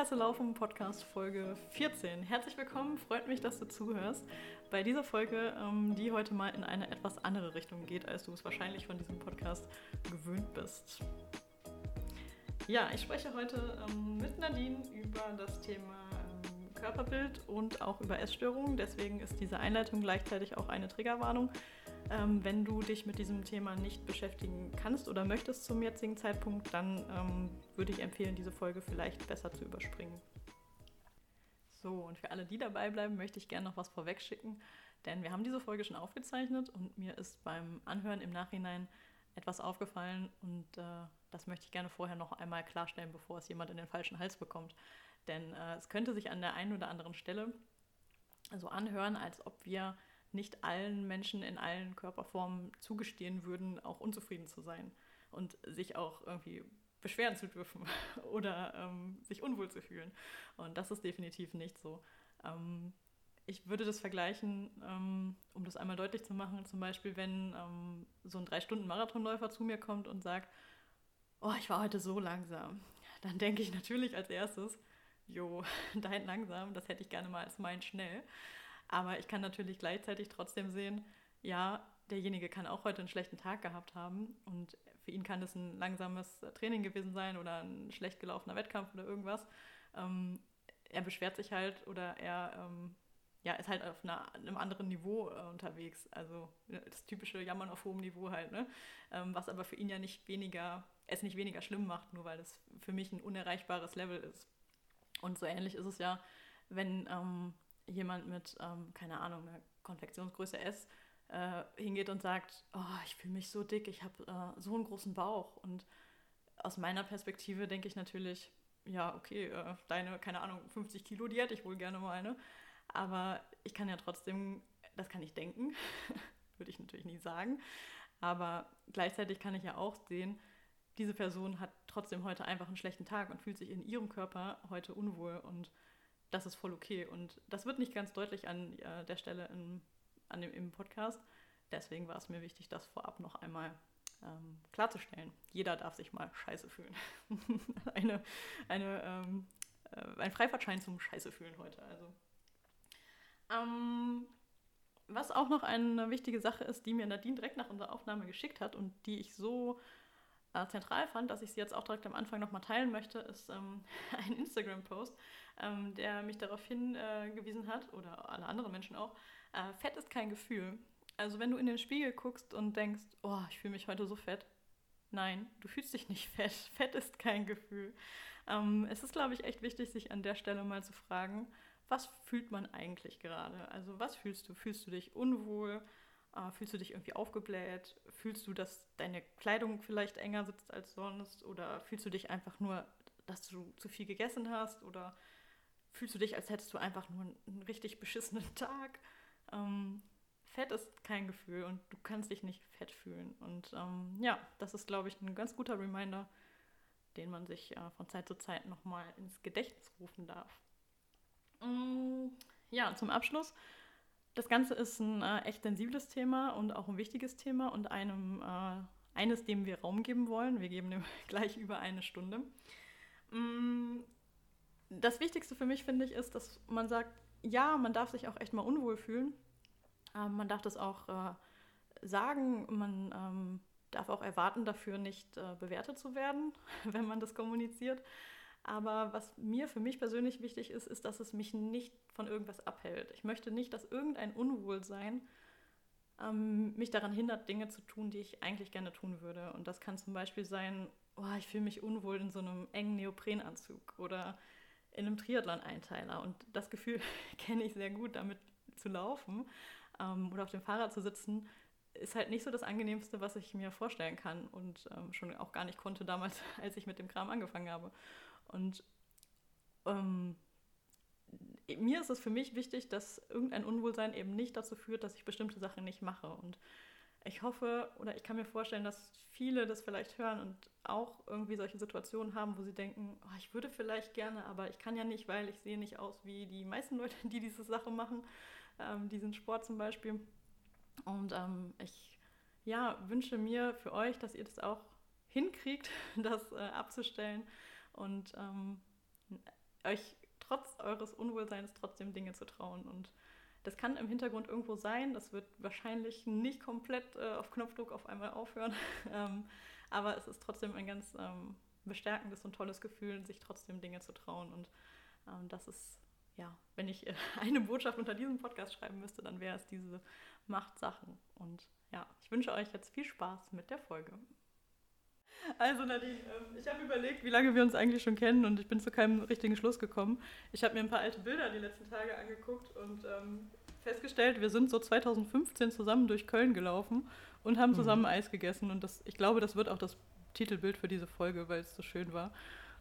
Ich Laufen, Podcast Folge 14. Herzlich willkommen, freut mich, dass du zuhörst. Bei dieser Folge, ähm, die heute mal in eine etwas andere Richtung geht, als du es wahrscheinlich von diesem Podcast gewöhnt bist. Ja, ich spreche heute ähm, mit Nadine über das Thema ähm, Körperbild und auch über Essstörungen. Deswegen ist diese Einleitung gleichzeitig auch eine Triggerwarnung. Ähm, wenn du dich mit diesem Thema nicht beschäftigen kannst oder möchtest zum jetzigen Zeitpunkt, dann ähm, würde ich empfehlen, diese Folge vielleicht besser zu überspringen. So, und für alle, die dabei bleiben, möchte ich gerne noch was vorweg schicken, denn wir haben diese Folge schon aufgezeichnet und mir ist beim Anhören im Nachhinein etwas aufgefallen und äh, das möchte ich gerne vorher noch einmal klarstellen, bevor es jemand in den falschen Hals bekommt. Denn äh, es könnte sich an der einen oder anderen Stelle so anhören, als ob wir nicht allen Menschen in allen Körperformen zugestehen würden, auch unzufrieden zu sein und sich auch irgendwie beschweren zu dürfen oder ähm, sich unwohl zu fühlen. Und das ist definitiv nicht so. Ähm, ich würde das vergleichen, ähm, um das einmal deutlich zu machen, zum Beispiel, wenn ähm, so ein Drei-Stunden-Marathonläufer zu mir kommt und sagt, oh, ich war heute so langsam. Dann denke ich natürlich als erstes, jo, dein langsam, das hätte ich gerne mal als mein schnell. Aber ich kann natürlich gleichzeitig trotzdem sehen, ja, derjenige kann auch heute einen schlechten Tag gehabt haben und für ihn kann es ein langsames Training gewesen sein oder ein schlecht gelaufener Wettkampf oder irgendwas. Ähm, er beschwert sich halt oder er ähm, ja, ist halt auf einer, einem anderen Niveau äh, unterwegs. Also das typische Jammern auf hohem Niveau halt, ne? Ähm, was aber für ihn ja nicht weniger, es nicht weniger schlimm macht, nur weil es für mich ein unerreichbares Level ist. Und so ähnlich ist es ja, wenn ähm, jemand mit, ähm, keine Ahnung, einer Konfektionsgröße S äh, hingeht und sagt, oh, ich fühle mich so dick, ich habe äh, so einen großen Bauch. Und aus meiner Perspektive denke ich natürlich, ja, okay, äh, deine, keine Ahnung, 50 Kilo, die hätte ich wohl gerne mal, ne? Aber ich kann ja trotzdem, das kann ich denken, würde ich natürlich nie sagen. Aber gleichzeitig kann ich ja auch sehen, diese Person hat trotzdem heute einfach einen schlechten Tag und fühlt sich in ihrem Körper heute unwohl. Und das ist voll okay. Und das wird nicht ganz deutlich an äh, der Stelle in, an dem, im Podcast. Deswegen war es mir wichtig, das vorab noch einmal ähm, klarzustellen. Jeder darf sich mal scheiße fühlen. eine, eine, ähm, äh, ein Freifahrtschein zum Scheiße fühlen heute. Also. Ähm, was auch noch eine wichtige Sache ist, die mir Nadine direkt nach unserer Aufnahme geschickt hat und die ich so äh, zentral fand, dass ich sie jetzt auch direkt am Anfang nochmal teilen möchte, ist ähm, ein Instagram-Post, ähm, der mich darauf hingewiesen äh, hat, oder alle anderen Menschen auch, äh, Fett ist kein Gefühl. Also wenn du in den Spiegel guckst und denkst, oh, ich fühle mich heute so fett. Nein, du fühlst dich nicht fett. Fett ist kein Gefühl. Ähm, es ist, glaube ich, echt wichtig, sich an der Stelle mal zu fragen, was fühlt man eigentlich gerade? Also was fühlst du? Fühlst du dich unwohl? Äh, fühlst du dich irgendwie aufgebläht? Fühlst du, dass deine Kleidung vielleicht enger sitzt als sonst? Oder fühlst du dich einfach nur, dass du zu viel gegessen hast? Oder fühlst du dich, als hättest du einfach nur einen, richtig beschissenen Tag? Ähm, Fett ist kein Gefühl und du kannst dich nicht fett fühlen. Und ähm, ja, das ist, glaube ich, ein ganz guter Reminder, den man sich äh, von Zeit zu Zeit nochmal ins Gedächtnis rufen darf. Mm, ja, zum Abschluss das Ganze ist ein äh, echt sensibles Thema und auch ein wichtiges Thema und einem, äh, eines, dem wir Raum geben wollen. Wir geben dem gleich über eine Stunde. Mm, das Wichtigste für mich, finde ich, ist, dass man sagt, ja, man darf sich auch echt mal unwohl fühlen. Ähm, man darf das auch äh, sagen. Man ähm, darf auch erwarten, dafür nicht äh, bewertet zu werden, wenn man das kommuniziert. Aber was mir für mich persönlich wichtig ist, ist, dass es mich nicht von irgendwas abhält. Ich möchte nicht, dass irgendein Unwohlsein ähm, mich daran hindert, Dinge zu tun, die ich eigentlich gerne tun würde. Und das kann zum Beispiel sein, oh, ich fühle mich unwohl in so einem engen Neoprenanzug oder in einem Triathlon-Einteiler. Und das Gefühl kenne ich sehr gut, damit zu laufen ähm, oder auf dem Fahrrad zu sitzen, ist halt nicht so das Angenehmste, was ich mir vorstellen kann und ähm, schon auch gar nicht konnte damals, als ich mit dem Kram angefangen habe. Und ähm, mir ist es für mich wichtig, dass irgendein Unwohlsein eben nicht dazu führt, dass ich bestimmte Sachen nicht mache. Und ich hoffe oder ich kann mir vorstellen, dass viele das vielleicht hören und auch irgendwie solche Situationen haben, wo sie denken, oh, ich würde vielleicht gerne, aber ich kann ja nicht, weil ich sehe nicht aus wie die meisten Leute, die diese Sache machen, ähm, diesen Sport zum Beispiel. Und ähm, ich ja, wünsche mir für euch, dass ihr das auch hinkriegt, das äh, abzustellen und ähm, euch trotz eures Unwohlseins trotzdem Dinge zu trauen. Und das kann im Hintergrund irgendwo sein. Das wird wahrscheinlich nicht komplett äh, auf Knopfdruck auf einmal aufhören. ähm, aber es ist trotzdem ein ganz ähm, bestärkendes und tolles Gefühl, sich trotzdem Dinge zu trauen. Und ähm, das ist, ja, wenn ich äh, eine Botschaft unter diesem Podcast schreiben müsste, dann wäre es diese Macht Sachen. Und ja, ich wünsche euch jetzt viel Spaß mit der Folge. Also Nadine, ähm, ich habe überlegt, wie lange wir uns eigentlich schon kennen und ich bin zu keinem richtigen Schluss gekommen. Ich habe mir ein paar alte Bilder die letzten Tage angeguckt und ähm, festgestellt, wir sind so 2015 zusammen durch Köln gelaufen und haben zusammen mhm. Eis gegessen und das, ich glaube, das wird auch das Titelbild für diese Folge, weil es so schön war.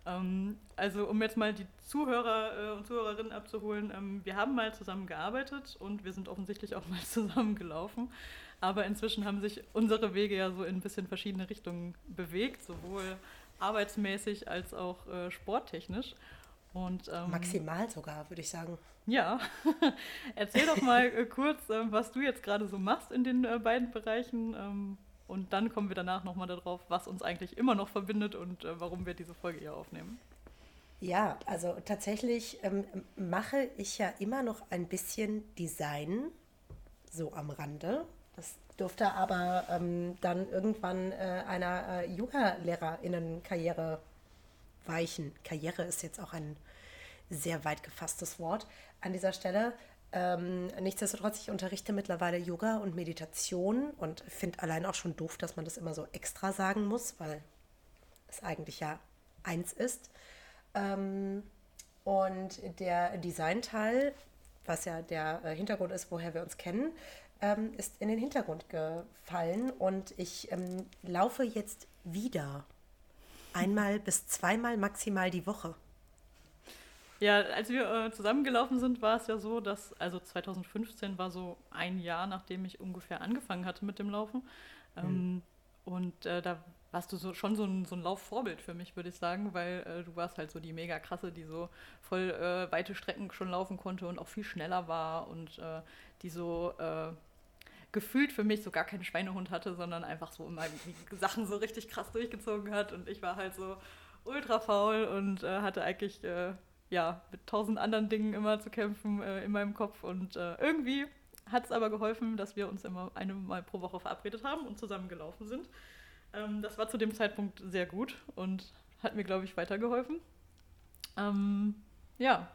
Ähm, also um jetzt mal die Zuhörer äh, und Zuhörerinnen abzuholen, ähm, wir haben mal zusammen gearbeitet und wir sind offensichtlich auch mal zusammen gelaufen. Aber inzwischen haben sich unsere Wege ja so in ein bisschen verschiedene Richtungen bewegt, sowohl arbeitsmäßig als auch äh, sporttechnisch. Und, ähm, Maximal sogar, würde ich sagen. Ja, erzähl doch mal äh, kurz, äh, was du jetzt gerade so machst in den äh, beiden Bereichen. Ähm, und dann kommen wir danach nochmal darauf, was uns eigentlich immer noch verbindet und äh, warum wir diese Folge hier aufnehmen. Ja, also tatsächlich ähm, mache ich ja immer noch ein bisschen Design, so am Rande. Das durfte aber ähm, dann irgendwann äh, einer äh, Yoga-LehrerInnen-Karriere weichen. Karriere ist jetzt auch ein sehr weit gefasstes Wort an dieser Stelle. Ähm, nichtsdestotrotz, ich unterrichte mittlerweile Yoga und Meditation und finde allein auch schon doof, dass man das immer so extra sagen muss, weil es eigentlich ja eins ist. Ähm, und der Designteil, was ja der äh, Hintergrund ist, woher wir uns kennen, ähm, ist in den Hintergrund gefallen und ich ähm, laufe jetzt wieder einmal bis zweimal maximal die Woche. Ja, als wir äh, zusammengelaufen sind, war es ja so, dass, also 2015 war so ein Jahr, nachdem ich ungefähr angefangen hatte mit dem Laufen. Ähm, mhm. Und äh, da warst du so, schon so ein, so ein Laufvorbild für mich, würde ich sagen, weil äh, du warst halt so die mega krasse, die so voll äh, weite Strecken schon laufen konnte und auch viel schneller war und äh, die so äh, gefühlt für mich so gar keinen Schweinehund hatte, sondern einfach so immer Sachen so richtig krass durchgezogen hat. Und ich war halt so ultra faul und äh, hatte eigentlich äh, ja mit tausend anderen Dingen immer zu kämpfen äh, in meinem Kopf. Und äh, irgendwie hat es aber geholfen, dass wir uns immer einmal pro Woche verabredet haben und zusammengelaufen sind. Ähm, das war zu dem Zeitpunkt sehr gut und hat mir, glaube ich, weitergeholfen. Ähm, ja,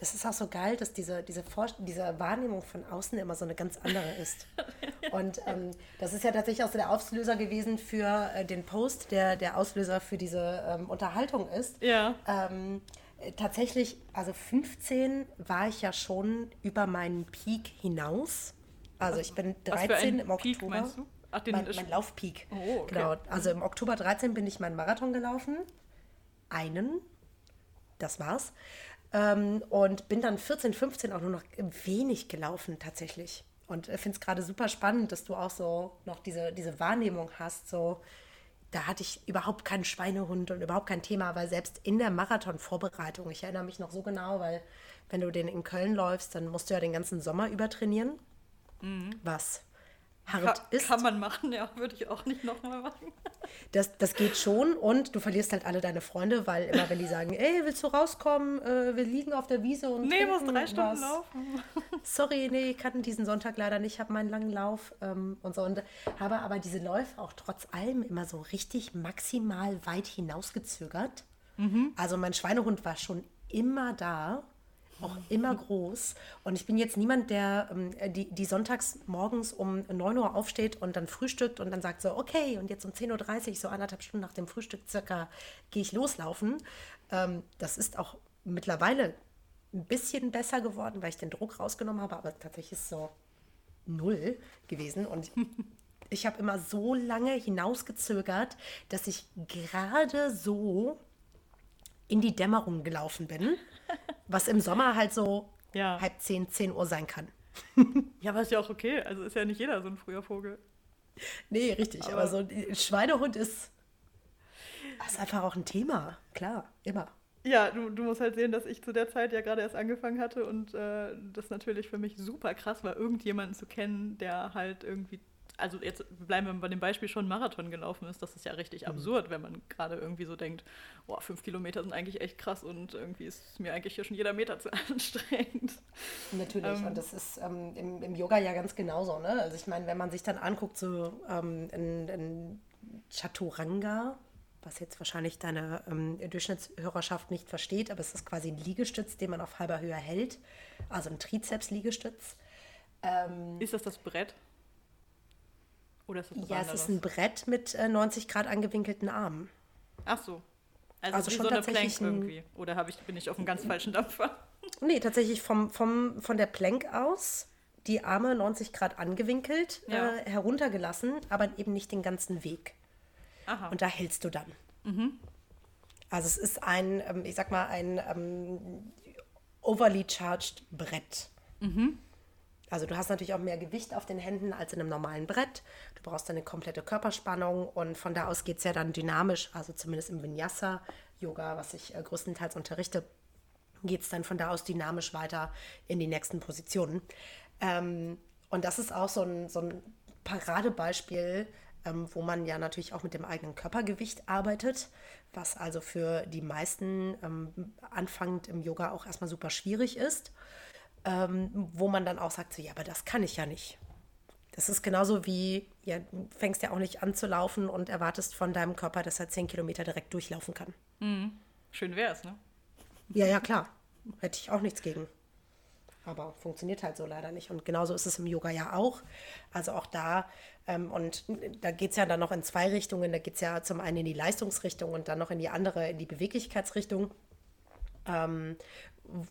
das ist auch so geil, dass diese, diese, diese Wahrnehmung von außen immer so eine ganz andere ist. Und ähm, das ist ja tatsächlich auch so der Auslöser gewesen für äh, den Post, der der Auslöser für diese ähm, Unterhaltung ist. Ja. Ähm, tatsächlich, also 15 war ich ja schon über meinen Peak hinaus. Also ich bin 13 im Oktober. Peak, meinst du? Ach, den mein, mein Laufpeak. Oh, okay. Genau. Also im Oktober 13 bin ich meinen Marathon gelaufen. Einen. Das war's. Ähm, und bin dann 14, 15 auch nur noch wenig gelaufen tatsächlich. Und finde es gerade super spannend, dass du auch so noch diese, diese Wahrnehmung hast, so da hatte ich überhaupt keinen Schweinehund und überhaupt kein Thema, weil selbst in der Marathonvorbereitung, ich erinnere mich noch so genau, weil wenn du den in Köln läufst, dann musst du ja den ganzen Sommer über trainieren. Mhm. Was hart kann, ist. Kann man machen, ja, würde ich auch nicht nochmal machen. Das, das geht schon und du verlierst halt alle deine Freunde, weil immer wenn die sagen, ey, willst du rauskommen, äh, wir liegen auf der Wiese und Nee, muss drei Stunden was. laufen. Sorry, nee, ich kann diesen Sonntag leider nicht, ich habe meinen langen Lauf ähm, und so. Und habe aber diese Läufe auch trotz allem immer so richtig maximal weit hinausgezögert. Mhm. Also mein Schweinehund war schon immer da auch immer groß. Und ich bin jetzt niemand, der ähm, die, die sonntags morgens um 9 Uhr aufsteht und dann frühstückt und dann sagt so, okay, und jetzt um 10.30 Uhr, so anderthalb Stunden nach dem Frühstück circa, gehe ich loslaufen. Ähm, das ist auch mittlerweile ein bisschen besser geworden, weil ich den Druck rausgenommen habe, aber tatsächlich ist es so null gewesen. Und ich habe immer so lange hinausgezögert, dass ich gerade so in die Dämmerung gelaufen bin, was im Sommer halt so ja. halb zehn, zehn Uhr sein kann. ja, aber ist ja auch okay. Also ist ja nicht jeder so ein früher Vogel. Nee, richtig. Aber, aber so ein Schweinehund ist, ist einfach auch ein Thema. Klar, immer. Ja, du, du musst halt sehen, dass ich zu der Zeit ja gerade erst angefangen hatte und äh, das natürlich für mich super krass war, irgendjemanden zu kennen, der halt irgendwie also jetzt bleiben wir bei dem Beispiel schon Marathon gelaufen ist, das ist ja richtig mhm. absurd, wenn man gerade irgendwie so denkt, boah, fünf Kilometer sind eigentlich echt krass und irgendwie ist mir eigentlich hier schon jeder Meter zu anstrengend. Natürlich, ähm, und das ist ähm, im, im, Yoga ja ganz genauso, ne? Also ich meine, wenn man sich dann anguckt, so ähm, in, in Chaturanga, was jetzt wahrscheinlich deine ähm, Durchschnittshörerschaft nicht versteht, aber es ist quasi ein Liegestütz, den man auf halber Höhe hält, also ein Trizeps-Liegestütz. Ähm, ist das das Brett? Oder ist das ja, es ist ein Brett mit äh, 90 Grad angewinkelten Armen. Ach so. Also, also schon so eine Plank irgendwie. Oder ich, bin ich auf einem ganz falschen Dampfer? Nee, tatsächlich vom, vom, von der Plank aus die Arme 90 Grad angewinkelt, ja. äh, heruntergelassen, aber eben nicht den ganzen Weg. Aha. Und da hältst du dann. Mhm. Also es ist ein, ähm, ich sag mal, ein ähm, overly charged Brett. Mhm. Also du hast natürlich auch mehr Gewicht auf den Händen als in einem normalen Brett. Du brauchst eine komplette Körperspannung und von da aus geht es ja dann dynamisch, also zumindest im Vinyasa-Yoga, was ich äh, größtenteils unterrichte, geht es dann von da aus dynamisch weiter in die nächsten Positionen. Ähm, und das ist auch so ein, so ein Paradebeispiel, ähm, wo man ja natürlich auch mit dem eigenen Körpergewicht arbeitet, was also für die meisten ähm, anfangend im Yoga auch erstmal super schwierig ist ähm, wo man dann auch sagt, so, ja, aber das kann ich ja nicht. Das ist genauso wie, ja, du fängst ja auch nicht an zu laufen und erwartest von deinem Körper, dass er zehn Kilometer direkt durchlaufen kann. Mhm. Schön wäre es, ne? Ja, ja, klar. Hätte ich auch nichts gegen. Aber funktioniert halt so leider nicht. Und genauso ist es im Yoga ja auch. Also auch da, ähm, und da geht es ja dann noch in zwei Richtungen. Da geht es ja zum einen in die Leistungsrichtung und dann noch in die andere, in die Beweglichkeitsrichtung. Ähm,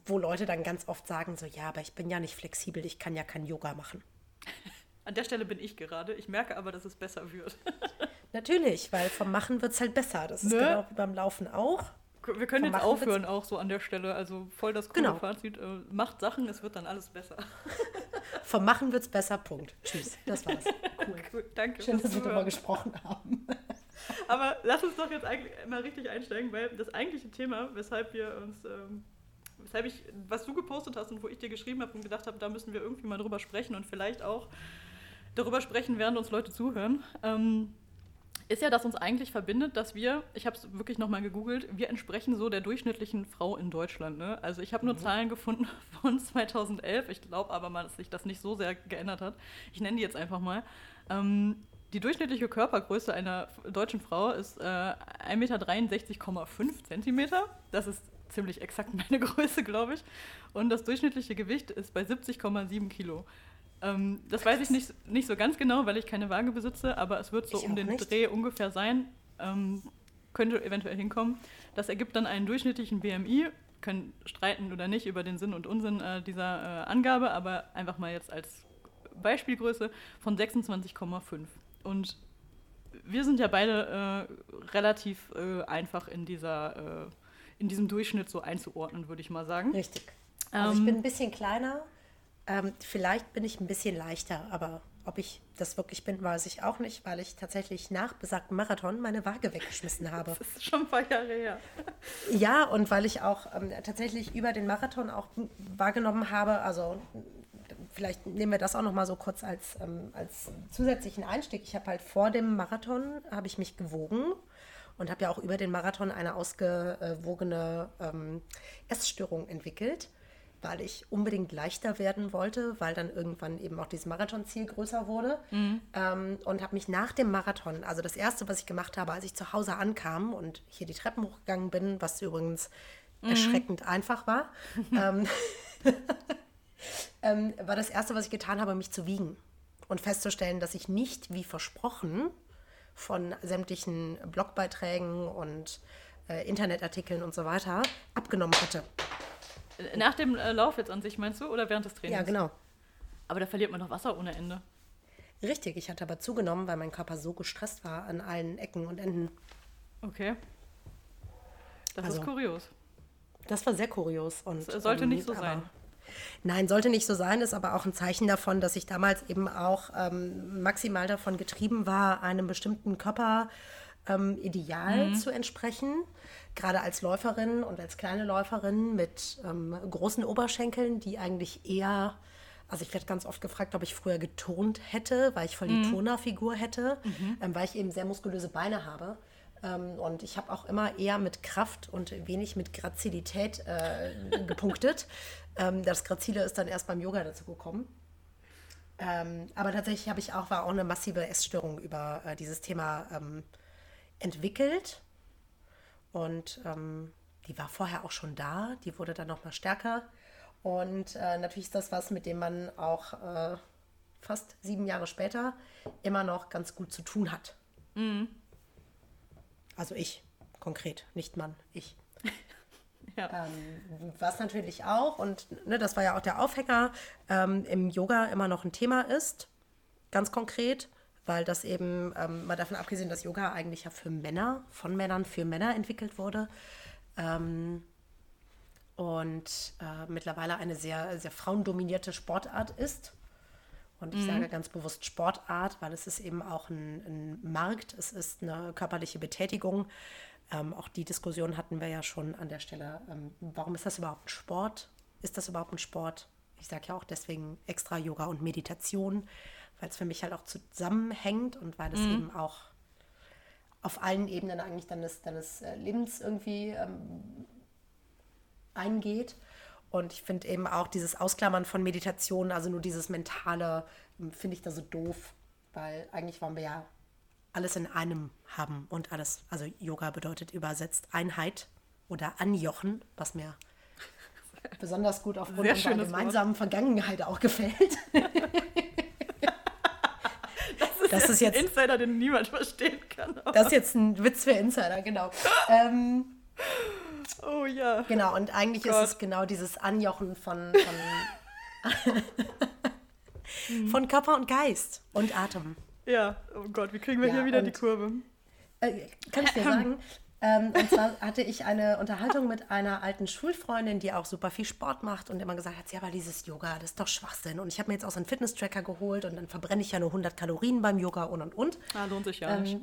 wo Leute dann ganz oft sagen, so ja, aber ich bin ja nicht flexibel, ich kann ja kein Yoga machen. An der Stelle bin ich gerade. Ich merke aber, dass es besser wird. Natürlich, weil vom Machen wird es halt besser. Das ist ne? genau wie beim Laufen auch. Wir können vom jetzt Machen aufhören, auch so an der Stelle. Also voll das coole genau. Fazit. Äh, macht Sachen, es wird dann alles besser. vom Machen wird es besser, Punkt. Tschüss. Das war's. Cool. Gut, danke. Schön, dass wir darüber gesprochen haben. Aber lass uns doch jetzt eigentlich mal richtig einsteigen, weil das eigentliche Thema, weshalb wir uns ähm, weshalb ich, was du gepostet hast und wo ich dir geschrieben habe und gedacht habe, da müssen wir irgendwie mal drüber sprechen und vielleicht auch darüber sprechen, während uns Leute zuhören, ähm, ist ja, dass uns eigentlich verbindet, dass wir, ich habe es wirklich nochmal gegoogelt, wir entsprechen so der durchschnittlichen Frau in Deutschland. Ne? Also ich habe nur mhm. Zahlen gefunden von 2011, ich glaube aber mal, dass sich das nicht so sehr geändert hat. Ich nenne die jetzt einfach mal. Ähm, die durchschnittliche Körpergröße einer deutschen Frau ist äh, 1,63,5 Meter Zentimeter. Das ist ziemlich exakt meine Größe, glaube ich. Und das durchschnittliche Gewicht ist bei 70,7 Kilo. Ähm, das weiß ich nicht, nicht so ganz genau, weil ich keine Waage besitze, aber es wird so ich um den nicht. Dreh ungefähr sein. Ähm, könnte eventuell hinkommen. Das ergibt dann einen durchschnittlichen BMI. Können streiten oder nicht über den Sinn und Unsinn äh, dieser äh, Angabe, aber einfach mal jetzt als Beispielgröße von 26,5. Und wir sind ja beide äh, relativ äh, einfach in dieser äh, in diesem Durchschnitt so einzuordnen, würde ich mal sagen. Richtig. Also ähm, ich bin ein bisschen kleiner. Ähm, vielleicht bin ich ein bisschen leichter, aber ob ich das wirklich bin, weiß ich auch nicht, weil ich tatsächlich nach besagtem Marathon meine Waage weggeschmissen habe. Das ist schon ein paar Jahre her. Ja, und weil ich auch ähm, tatsächlich über den Marathon auch wahrgenommen habe, also vielleicht nehmen wir das auch noch mal so kurz als, ähm, als zusätzlichen Einstieg. Ich habe halt vor dem Marathon, habe ich mich gewogen und habe ja auch über den Marathon eine ausgewogene ähm, Essstörung entwickelt, weil ich unbedingt leichter werden wollte, weil dann irgendwann eben auch dieses Marathonziel größer wurde. Mhm. Ähm, und habe mich nach dem Marathon, also das Erste, was ich gemacht habe, als ich zu Hause ankam und hier die Treppen hochgegangen bin, was übrigens mhm. erschreckend einfach war, ähm, ähm, war das Erste, was ich getan habe, mich zu wiegen und festzustellen, dass ich nicht, wie versprochen, von sämtlichen Blogbeiträgen und äh, Internetartikeln und so weiter abgenommen hatte. Nach dem äh, Lauf jetzt an sich meinst du oder während des Trainings? Ja, genau. Aber da verliert man noch Wasser ohne Ende. Richtig, ich hatte aber zugenommen, weil mein Körper so gestresst war an allen Ecken und Enden. Okay. Das also, ist kurios. Das war sehr kurios. Und, das sollte nicht so sein. Nein, sollte nicht so sein, ist aber auch ein Zeichen davon, dass ich damals eben auch ähm, maximal davon getrieben war, einem bestimmten Körperideal ähm, mhm. zu entsprechen. Gerade als Läuferin und als kleine Läuferin mit ähm, großen Oberschenkeln, die eigentlich eher Also ich werde ganz oft gefragt, ob ich früher geturnt hätte, weil ich voll die mhm. Turnerfigur hätte, mhm. ähm, weil ich eben sehr muskulöse Beine habe. Ähm, und ich habe auch immer eher mit Kraft und wenig mit Grazilität äh, gepunktet. Ähm, das Grazile ist dann erst beim Yoga dazu gekommen. Ähm, aber tatsächlich habe ich auch, war auch eine massive Essstörung über äh, dieses Thema ähm, entwickelt. Und ähm, die war vorher auch schon da, die wurde dann noch mal stärker. Und äh, natürlich ist das was, mit dem man auch äh, fast sieben Jahre später immer noch ganz gut zu tun hat. Mhm. Also ich konkret, nicht Mann, ich. ja. ähm, was natürlich auch, und ne, das war ja auch der Aufhänger, ähm, im Yoga immer noch ein Thema ist, ganz konkret, weil das eben, ähm, mal davon abgesehen, dass Yoga eigentlich ja für Männer, von Männern für Männer entwickelt wurde, ähm, und äh, mittlerweile eine sehr, sehr frauendominierte Sportart ist. Und ich mhm. sage ganz bewusst Sportart, weil es ist eben auch ein, ein Markt, es ist eine körperliche Betätigung. Ähm, auch die Diskussion hatten wir ja schon an der Stelle. Ähm, warum ist das überhaupt ein Sport? Ist das überhaupt ein Sport? Ich sage ja auch deswegen extra Yoga und Meditation, weil es für mich halt auch zusammenhängt und weil es mhm. eben auch auf allen Ebenen eigentlich deines, deines äh, Lebens irgendwie ähm, eingeht. Und ich finde eben auch dieses Ausklammern von Meditation, also nur dieses Mentale, ähm, finde ich da so doof, weil eigentlich wollen wir ja alles in einem haben und alles, also Yoga bedeutet übersetzt Einheit oder Anjochen, was mir besonders gut aufgrund unserer gemeinsamen Wort. Vergangenheit auch gefällt. das ist, das jetzt ist jetzt ein Insider, den niemand verstehen kann. Das ist jetzt ein Witz für Insider, genau. ähm, Oh ja. Genau, und eigentlich Gott. ist es genau dieses Anjochen von, von, von Körper und Geist und Atem. Ja, oh Gott, wie kriegen wir ja, hier wieder die Kurve? Äh, kann ich dir sagen. Ähm, und zwar hatte ich eine Unterhaltung mit einer alten Schulfreundin, die auch super viel Sport macht und immer gesagt hat, ja, aber dieses Yoga, das ist doch Schwachsinn. Und ich habe mir jetzt auch so einen Fitness-Tracker geholt und dann verbrenne ich ja nur 100 Kalorien beim Yoga und und und. Ah, lohnt sich ja ähm, nicht.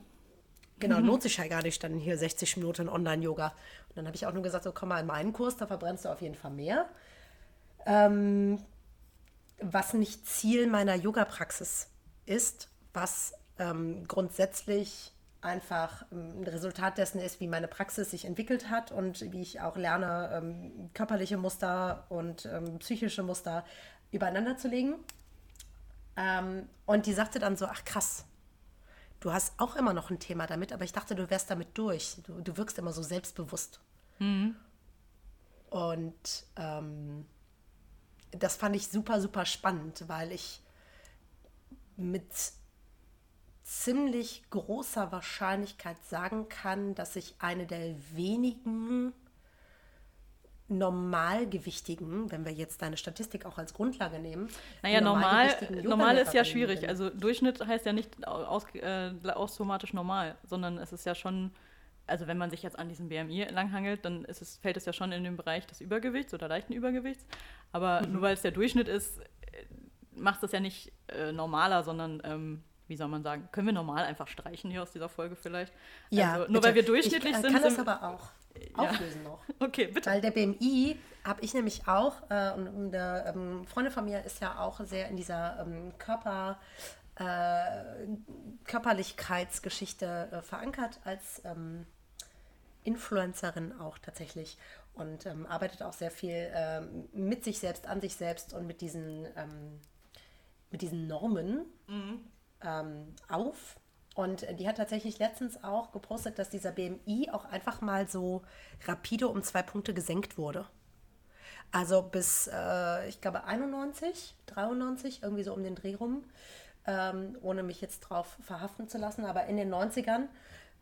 Genau, lohnt sich ja gar nicht, dann hier 60 Minuten Online-Yoga. Und dann habe ich auch nur gesagt, so komm mal in meinen Kurs, da verbrennst du auf jeden Fall mehr. Ähm, was nicht Ziel meiner Yoga-Praxis ist, was ähm, grundsätzlich einfach ähm, ein Resultat dessen ist, wie meine Praxis sich entwickelt hat und wie ich auch lerne, ähm, körperliche Muster und ähm, psychische Muster übereinander zu legen. Und die sagte dann so, ach krass, du hast auch immer noch ein Thema damit, aber ich dachte, du wärst damit durch. Du, du wirkst immer so selbstbewusst. Mhm. Und ähm, das fand ich super, super spannend, weil ich mit ziemlich großer Wahrscheinlichkeit sagen kann, dass ich eine der wenigen Normalgewichtigen, wenn wir jetzt deine Statistik auch als Grundlage nehmen. Naja, normal, normal ist ja schwierig. Bin. Also Durchschnitt heißt ja nicht aus, äh, automatisch normal, sondern es ist ja schon, also wenn man sich jetzt an diesem BMI langhangelt, dann ist es, fällt es ja schon in den Bereich des Übergewichts oder leichten Übergewichts. Aber mhm. nur weil es der Durchschnitt ist, macht es ja nicht äh, normaler, sondern ähm, wie soll man sagen, können wir normal einfach streichen hier aus dieser Folge vielleicht? Ja. Also, nur bitte. weil wir durchschnittlich ich, sind. kann das aber auch auflösen ja. noch. Okay, bitte. Weil der BMI habe ich nämlich auch, äh, und, und eine ähm, Freundin von mir ist ja auch sehr in dieser ähm, Körper, äh, Körperlichkeitsgeschichte äh, verankert als ähm, Influencerin auch tatsächlich und ähm, arbeitet auch sehr viel ähm, mit sich selbst, an sich selbst und mit diesen, ähm, mit diesen Normen mhm. Auf und die hat tatsächlich letztens auch gepostet, dass dieser BMI auch einfach mal so rapide um zwei Punkte gesenkt wurde. Also bis, äh, ich glaube, 91, 93, irgendwie so um den Dreh rum, ähm, ohne mich jetzt drauf verhaften zu lassen. Aber in den 90ern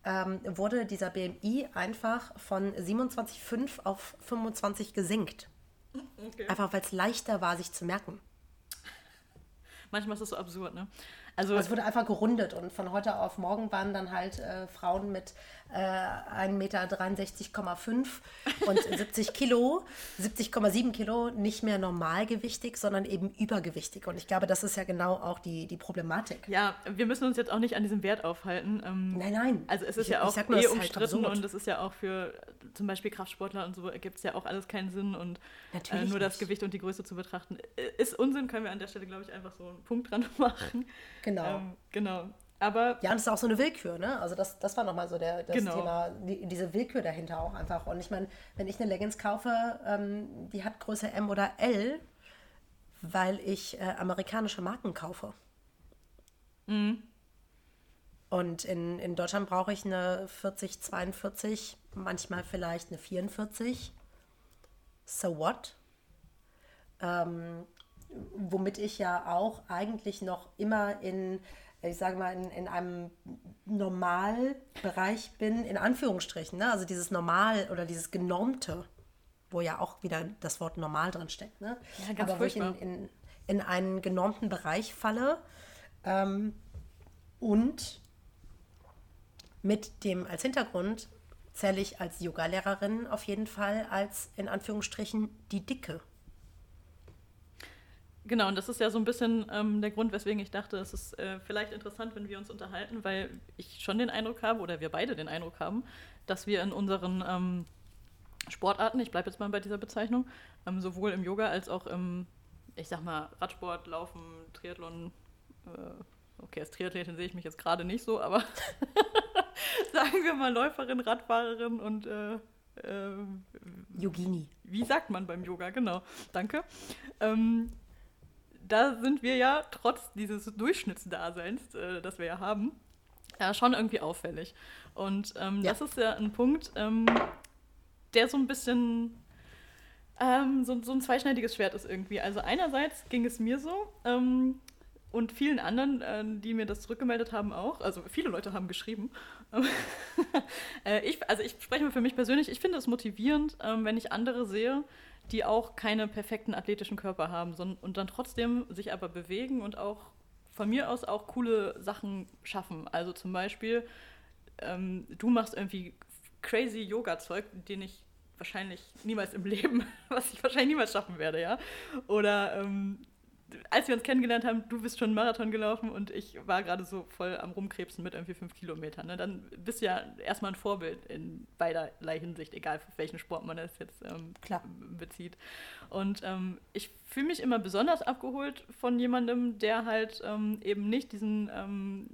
ähm, wurde dieser BMI einfach von 27,5 auf 25 gesenkt. Okay. Einfach weil es leichter war, sich zu merken. Manchmal ist das so absurd, ne? Also, es wurde einfach gerundet und von heute auf morgen waren dann halt äh, Frauen mit äh, 1,63,5 Meter und 70 Kilo, 70,7 Kilo nicht mehr normalgewichtig, sondern eben übergewichtig. Und ich glaube, das ist ja genau auch die, die Problematik. Ja, wir müssen uns jetzt auch nicht an diesem Wert aufhalten. Ähm, nein, nein. Also es ist ich, ja auch nur, eh halt umstritten halt und es ist ja auch für zum Beispiel Kraftsportler und so gibt es ja auch alles keinen Sinn und äh, nur nicht. das Gewicht und die Größe zu betrachten ist Unsinn, können wir an der Stelle, glaube ich, einfach so einen Punkt dran machen. Genau. Ähm, genau. Aber ja, und es ist auch so eine Willkür, ne? Also das, das war nochmal so der, das genau. Thema, die, diese Willkür dahinter auch einfach. Und ich meine, wenn ich eine Leggings kaufe, ähm, die hat Größe M oder L, weil ich äh, amerikanische Marken kaufe. Mhm. Und in, in Deutschland brauche ich eine 40, 42, manchmal vielleicht eine 44. So what? Ähm, womit ich ja auch eigentlich noch immer in, ich sage mal, in, in einem Normalbereich bin, in Anführungsstrichen. Ne? Also dieses Normal oder dieses Genormte, wo ja auch wieder das Wort normal drin steckt. Ne? Ja, Aber wo ich in, in, in, einen genormten Bereich falle ähm, und mit dem als Hintergrund zähle ich als Yogalehrerin auf jeden Fall als in Anführungsstrichen die Dicke. Genau, und das ist ja so ein bisschen ähm, der Grund, weswegen ich dachte, es ist äh, vielleicht interessant, wenn wir uns unterhalten, weil ich schon den Eindruck habe, oder wir beide den Eindruck haben, dass wir in unseren ähm, Sportarten, ich bleibe jetzt mal bei dieser Bezeichnung, ähm, sowohl im Yoga als auch im, ich sag mal, Radsport, Laufen, Triathlon, äh, okay, als Triathletin sehe ich mich jetzt gerade nicht so, aber sagen wir mal Läuferin, Radfahrerin und äh, äh, Yogini. Wie sagt man beim Yoga? Genau, danke. Ähm, da sind wir ja trotz dieses Durchschnittsdaseins, äh, das wir ja haben, ja, schon irgendwie auffällig. Und ähm, ja. das ist ja ein Punkt, ähm, der so ein bisschen ähm, so, so, ein zweischneidiges Schwert ist irgendwie. Also einerseits ging es mir so ähm, und vielen anderen, äh, die mir das zurückgemeldet haben, auch. Also viele Leute haben geschrieben. äh, ich, also ich spreche mal für mich persönlich, ich finde es motivierend, ähm, wenn ich andere sehe, die auch keine perfekten athletischen Körper haben sondern, und dann trotzdem sich aber bewegen und auch von mir aus auch coole Sachen schaffen. Also zum Beispiel, ähm, du machst irgendwie crazy Yoga-Zeug, den ich wahrscheinlich niemals im Leben, was ich wahrscheinlich niemals schaffen werde, ja. Oder ähm, als wir uns kennengelernt haben, du bist schon einen Marathon gelaufen und ich war gerade so voll am Rumkrebsen mit irgendwie fünf Kilometern. Ne? Dann bist du ja erstmal ein Vorbild in beiderlei Hinsicht, egal für welchen Sport man es jetzt ähm, bezieht. Und ähm, ich fühle mich immer besonders abgeholt von jemandem, der halt ähm, eben nicht diesen ähm,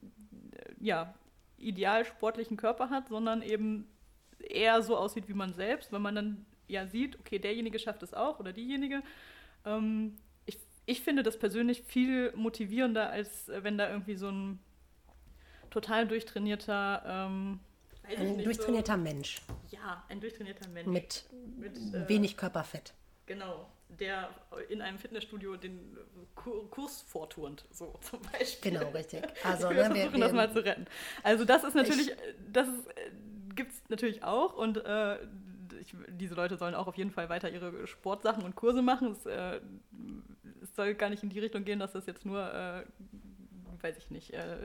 ja, ideal sportlichen Körper hat, sondern eben eher so aussieht wie man selbst, wenn man dann ja sieht, okay, derjenige schafft es auch oder diejenige. Ähm, ich finde das persönlich viel motivierender, als äh, wenn da irgendwie so ein total durchtrainierter. Ähm, ein nicht, durchtrainierter so, Mensch. Ja, ein durchtrainierter Mensch. Mit, mit äh, wenig Körperfett. Genau, der in einem Fitnessstudio den Kurs vorturnt, so zum Beispiel. Genau, richtig. Also, wir ne, versuchen wir, das mal zu retten. Also das ist natürlich, ich, das äh, gibt es natürlich auch und äh, ich, diese Leute sollen auch auf jeden Fall weiter ihre Sportsachen und Kurse machen. Es, äh, es soll gar nicht in die Richtung gehen, dass das jetzt nur, äh, weiß ich nicht, äh,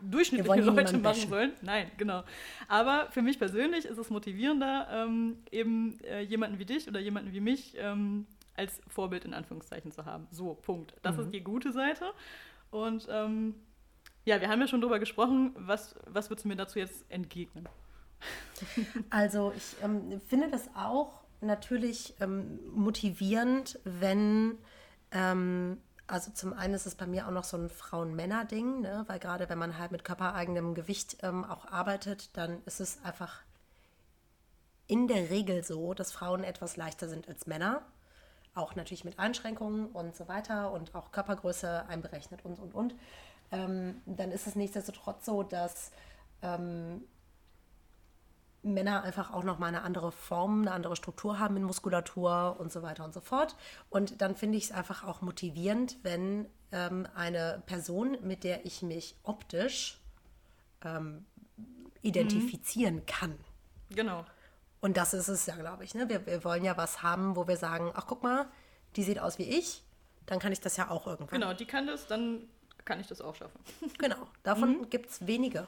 durchschnittliche Leute machen sollen. Nein, genau. Aber für mich persönlich ist es motivierender, ähm, eben äh, jemanden wie dich oder jemanden wie mich ähm, als Vorbild in Anführungszeichen zu haben. So, Punkt. Das mhm. ist die gute Seite. Und ähm, ja, wir haben ja schon drüber gesprochen. Was, was würdest du mir dazu jetzt entgegnen? Also ich ähm, finde das auch natürlich ähm, motivierend, wenn, ähm, also zum einen ist es bei mir auch noch so ein Frauen-Männer-Ding, ne? weil gerade wenn man halt mit körpereigenem Gewicht ähm, auch arbeitet, dann ist es einfach in der Regel so, dass Frauen etwas leichter sind als Männer. Auch natürlich mit Einschränkungen und so weiter und auch Körpergröße einberechnet und, und, und. Ähm, dann ist es nichtsdestotrotz so, dass ähm, Männer einfach auch noch mal eine andere Form, eine andere Struktur haben in Muskulatur und so weiter und so fort. Und dann finde ich es einfach auch motivierend, wenn ähm, eine Person, mit der ich mich optisch ähm, identifizieren mhm. kann. Genau. Und das ist es ja, glaube ich. Ne? Wir, wir wollen ja was haben, wo wir sagen, ach guck mal, die sieht aus wie ich, dann kann ich das ja auch irgendwann. Genau, die kann das, dann kann ich das auch schaffen. Genau, davon mhm. gibt es wenige.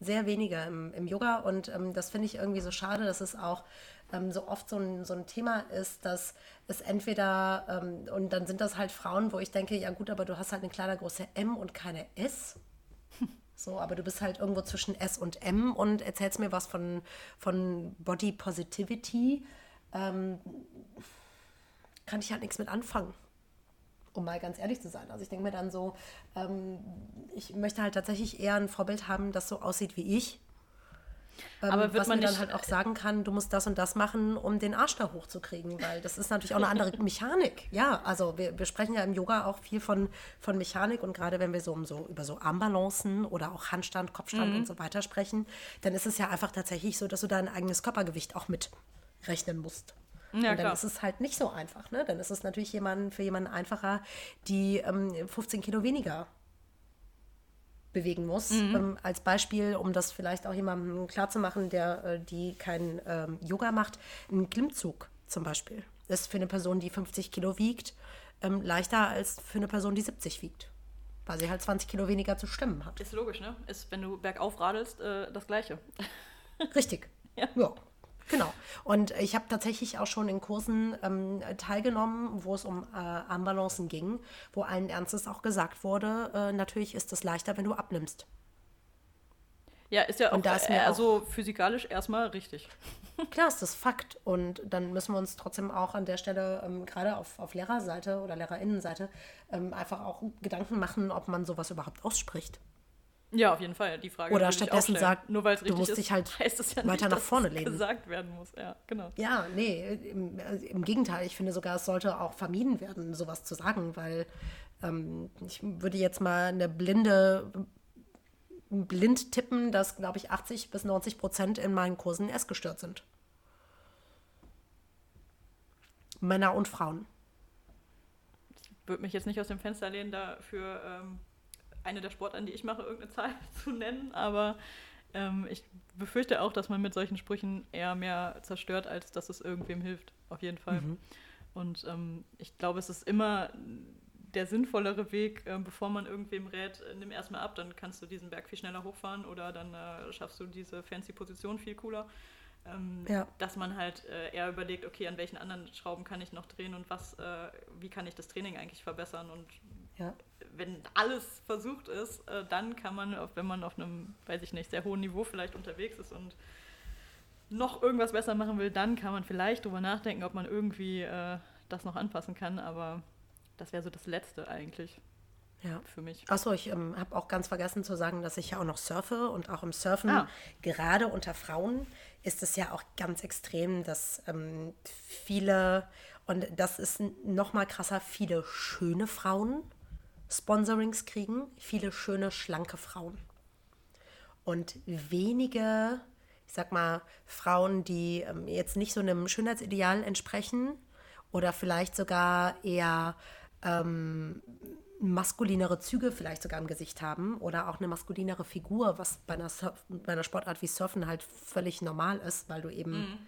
Sehr wenige im, im Yoga. Und ähm, das finde ich irgendwie so schade, dass es auch ähm, so oft so ein, so ein Thema ist, dass es entweder, ähm, und dann sind das halt Frauen, wo ich denke, ja gut, aber du hast halt eine Kleidergröße M und keine S. So, aber du bist halt irgendwo zwischen S und M und erzählst mir was von, von Body Positivity. Ähm, kann ich halt nichts mit anfangen um mal ganz ehrlich zu sein. Also ich denke mir dann so, ähm, ich möchte halt tatsächlich eher ein Vorbild haben, das so aussieht wie ich. Ähm, aber was man dann halt auch sagen kann, du musst das und das machen, um den Arsch da hochzukriegen, weil das ist natürlich auch eine andere Mechanik. Ja, also wir, wir sprechen ja im Yoga auch viel von, von Mechanik und gerade wenn wir so, um so über so Armbalancen oder auch Handstand, Kopfstand mhm. und so weiter sprechen, dann ist es ja einfach tatsächlich so, dass du dein eigenes Körpergewicht auch mitrechnen musst. Ja, und dann klar. ist es halt nicht so einfach. Ne? Dann ist es natürlich jemand, für jemanden einfacher, die ähm, 15 Kilo weniger bewegen muss. Mhm. Ähm, als Beispiel, um das vielleicht auch jemandem klarzumachen, der äh, die kein ähm, Yoga macht, ein Klimmzug zum Beispiel ist für eine Person, die 50 Kilo wiegt, ähm, leichter als für eine Person, die 70 wiegt. Weil sie halt 20 Kilo weniger zu stemmen hat. Ist logisch, ne? Ist, wenn du bergauf radelst, äh, das Gleiche. Richtig. ja. ja. Genau. Und ich habe tatsächlich auch schon in Kursen ähm, teilgenommen, wo es um äh, Armbalancen ging, wo allen Ernstes auch gesagt wurde, äh, natürlich ist es leichter, wenn du abnimmst. Ja, ist ja auch, ist mir also physikalisch erstmal richtig. Klar ist das Fakt. Und dann müssen wir uns trotzdem auch an der Stelle, ähm, gerade auf, auf Lehrerseite oder Lehrerinnenseite, ähm, einfach auch Gedanken machen, ob man sowas überhaupt ausspricht. Ja, auf jeden Fall. Die Frage Oder stattdessen sagt, nur weil es richtig du musst ist, dich halt heißt es ja weiter nicht, nach vorne lehnen. gesagt werden muss. Ja, genau. Ja, nee, im, im, Gegenteil. Ich finde sogar, es sollte auch vermieden werden, sowas zu sagen, weil ähm, ich würde jetzt mal eine blinde blind tippen, dass, glaube ich, 80 bis 90 Prozent in meinen Kursen essgestört sind. Männer und Frauen. Ich würde mich jetzt nicht aus dem Fenster lehnen dafür. Ähm eine der Sportarten, die ich mache, irgendeine Zahl zu nennen, aber ähm, ich befürchte auch, dass man mit solchen Sprüchen eher mehr zerstört, als dass es irgendwem hilft, auf jeden Fall. Mhm. Und ähm, ich glaube, es ist immer der sinnvollere Weg, äh, bevor man irgendwem rät, äh, nimm erstmal ab, dann kannst du diesen Berg viel schneller hochfahren oder dann äh, schaffst du diese fancy Position viel cooler. Ähm, ja. Dass man halt äh, eher überlegt, okay, an welchen anderen Schrauben kann ich noch drehen und was, äh, wie kann ich das Training eigentlich verbessern und ja wenn alles versucht ist, äh, dann kann man, wenn man auf einem, weiß ich nicht, sehr hohen Niveau vielleicht unterwegs ist und noch irgendwas besser machen will, dann kann man vielleicht drüber nachdenken, ob man irgendwie äh, das noch anpassen kann. Aber das wäre so das Letzte eigentlich. Ja. Für mich. Achso, ich ähm, habe auch ganz vergessen zu sagen, dass ich ja auch noch surfe und auch im Surfen, ah. gerade unter Frauen, ist es ja auch ganz extrem, dass ähm, viele, und das ist noch mal krasser, viele schöne Frauen Sponsorings kriegen viele schöne, schlanke Frauen. Und wenige, ich sag mal, Frauen, die ähm, jetzt nicht so einem Schönheitsideal entsprechen oder vielleicht sogar eher ähm, maskulinere Züge vielleicht sogar im Gesicht haben oder auch eine maskulinere Figur, was bei einer, Surf bei einer Sportart wie Surfen halt völlig normal ist, weil du eben mhm.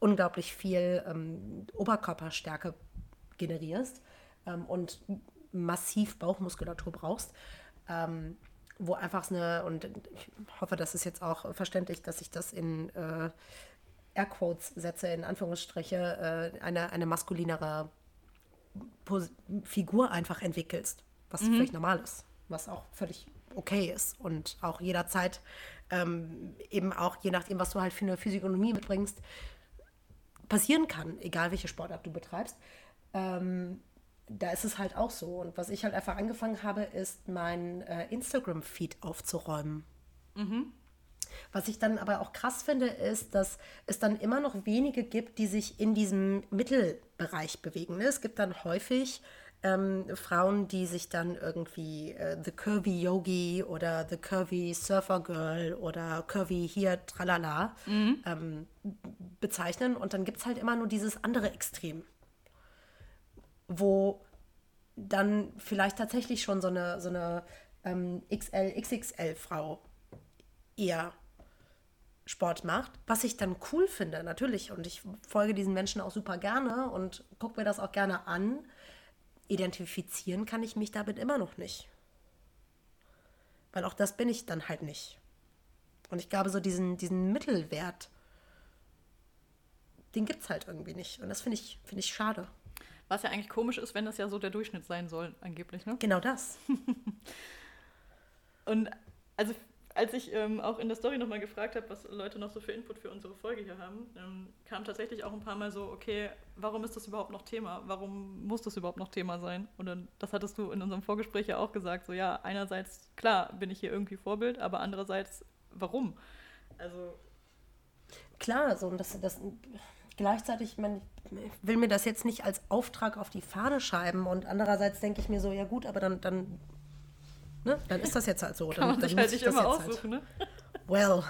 unglaublich viel ähm, Oberkörperstärke generierst ähm, und massiv Bauchmuskulatur brauchst. Ähm, wo einfach eine, und ich hoffe, das ist jetzt auch verständlich, dass ich das in äh, Airquotes setze, in Anführungsstriche, äh, eine, eine maskulinere Pos Figur einfach entwickelst, was mhm. völlig normal ist, was auch völlig okay ist und auch jederzeit ähm, eben auch, je nachdem, was du halt für eine Physiognomie mitbringst, passieren kann, egal welche Sportart du betreibst. Ähm, da ist es halt auch so. Und was ich halt einfach angefangen habe, ist mein äh, Instagram-Feed aufzuräumen. Mhm. Was ich dann aber auch krass finde, ist, dass es dann immer noch wenige gibt, die sich in diesem Mittelbereich bewegen. Ne? Es gibt dann häufig ähm, Frauen, die sich dann irgendwie äh, The Curvy Yogi oder The Curvy Surfer Girl oder Curvy hier Tralala mhm. ähm, bezeichnen. Und dann gibt es halt immer nur dieses andere Extrem wo dann vielleicht tatsächlich schon so eine, so eine ähm, XL, XXL-Frau eher Sport macht, was ich dann cool finde, natürlich. Und ich folge diesen Menschen auch super gerne und gucke mir das auch gerne an. Identifizieren kann ich mich damit immer noch nicht. Weil auch das bin ich dann halt nicht. Und ich glaube, so diesen, diesen Mittelwert, den gibt es halt irgendwie nicht. Und das finde ich, find ich schade. Was ja eigentlich komisch ist, wenn das ja so der Durchschnitt sein soll, angeblich, ne? Genau das. Und also als ich ähm, auch in der Story nochmal gefragt habe, was Leute noch so für Input für unsere Folge hier haben, ähm, kam tatsächlich auch ein paar Mal so, okay, warum ist das überhaupt noch Thema? Warum muss das überhaupt noch Thema sein? Und dann, das hattest du in unserem Vorgespräch ja auch gesagt, so ja, einerseits, klar, bin ich hier irgendwie Vorbild, aber andererseits, warum? Also. Klar, so, und das, das gleichzeitig, ich, meine, ich will mir das jetzt nicht als Auftrag auf die Fahne schreiben und andererseits denke ich mir so, ja gut, aber dann, dann Ne? Dann ist das jetzt halt so. Kann dann, man dann sich halt nicht immer halt. aussuchen, halt. ne? Well,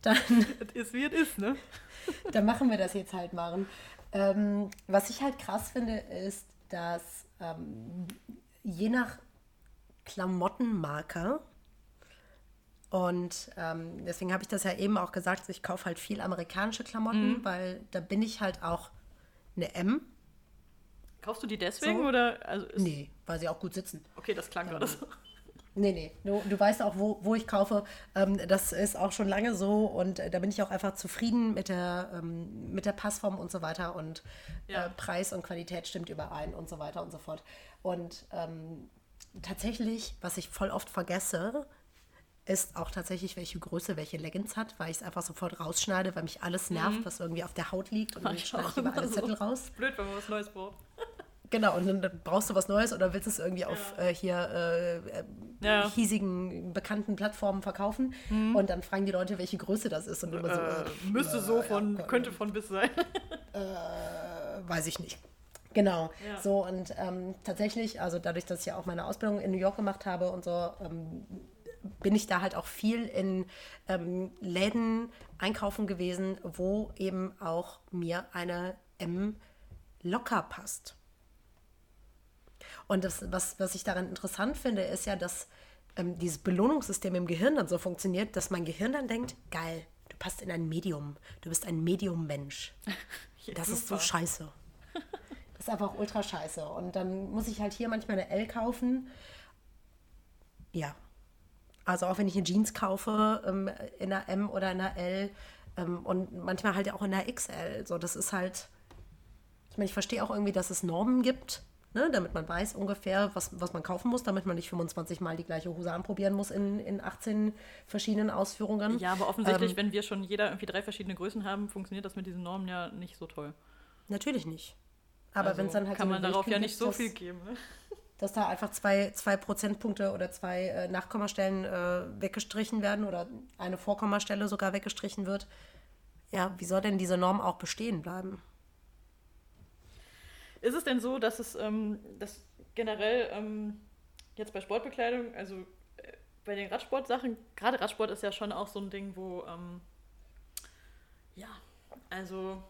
dann... es ist, wie es ist, ne? dann machen wir das jetzt halt mal. Ähm, was ich halt krass finde, ist, dass ähm, je nach Klamottenmarke und ähm, deswegen habe ich das ja eben auch gesagt, ich kaufe halt viel amerikanische Klamotten, mhm. weil da bin ich halt auch eine M. Kaufst du die deswegen so? oder? Also nee, weil sie auch gut sitzen. Okay, das klang gerade so. Nee, nee. Du, du weißt auch, wo, wo ich kaufe. Ähm, das ist auch schon lange so und äh, da bin ich auch einfach zufrieden mit der, ähm, mit der Passform und so weiter und ja. äh, Preis und Qualität stimmt überein und so weiter und so fort. Und ähm, tatsächlich, was ich voll oft vergesse, ist auch tatsächlich, welche Größe welche Leggings hat, weil ich es einfach sofort rausschneide, weil mich alles nervt, mhm. was irgendwie auf der Haut liegt und dann schneide ich über alle Zettel raus. Blöd, wenn man was Neues braucht. Genau, und dann brauchst du was Neues oder willst es irgendwie ja. auf äh, hier äh, äh, ja. hiesigen, bekannten Plattformen verkaufen. Mhm. Und dann fragen die Leute, welche Größe das ist. Und immer so, äh, äh müsste so von, ja, könnte von bis sein. weiß ich nicht. Genau. So, und ähm, tatsächlich, also dadurch, dass ich ja auch meine Ausbildung in New York gemacht habe und so, ähm, bin ich da halt auch viel in ähm, Läden einkaufen gewesen, wo eben auch mir eine M locker passt. Und das, was, was ich daran interessant finde, ist ja, dass ähm, dieses Belohnungssystem im Gehirn dann so funktioniert, dass mein Gehirn dann denkt, geil, du passt in ein Medium, du bist ein Medium-Mensch. Das ist so scheiße. Das ist einfach ultra scheiße. Und dann muss ich halt hier manchmal eine L kaufen. Ja. Also auch wenn ich eine Jeans kaufe, ähm, in einer M oder in einer L ähm, und manchmal halt auch in einer XL. So, das ist halt. Ich meine, ich verstehe auch irgendwie, dass es Normen gibt Ne, damit man weiß ungefähr, was, was man kaufen muss, damit man nicht 25 Mal die gleiche Hose anprobieren muss in, in 18 verschiedenen Ausführungen. Ja, aber offensichtlich, ähm, wenn wir schon jeder irgendwie drei verschiedene Größen haben, funktioniert das mit diesen Normen ja nicht so toll. Natürlich nicht. Aber also wenn es dann halt kann so man darauf ja nicht so viel geben. Ne? Dass da einfach zwei, zwei Prozentpunkte oder zwei äh, Nachkommastellen äh, weggestrichen werden oder eine Vorkommastelle sogar weggestrichen wird. Ja, wie soll denn diese Norm auch bestehen bleiben? Ist es denn so, dass es ähm, dass generell ähm, jetzt bei Sportbekleidung, also äh, bei den Radsportsachen, gerade Radsport ist ja schon auch so ein Ding, wo ähm, ja, also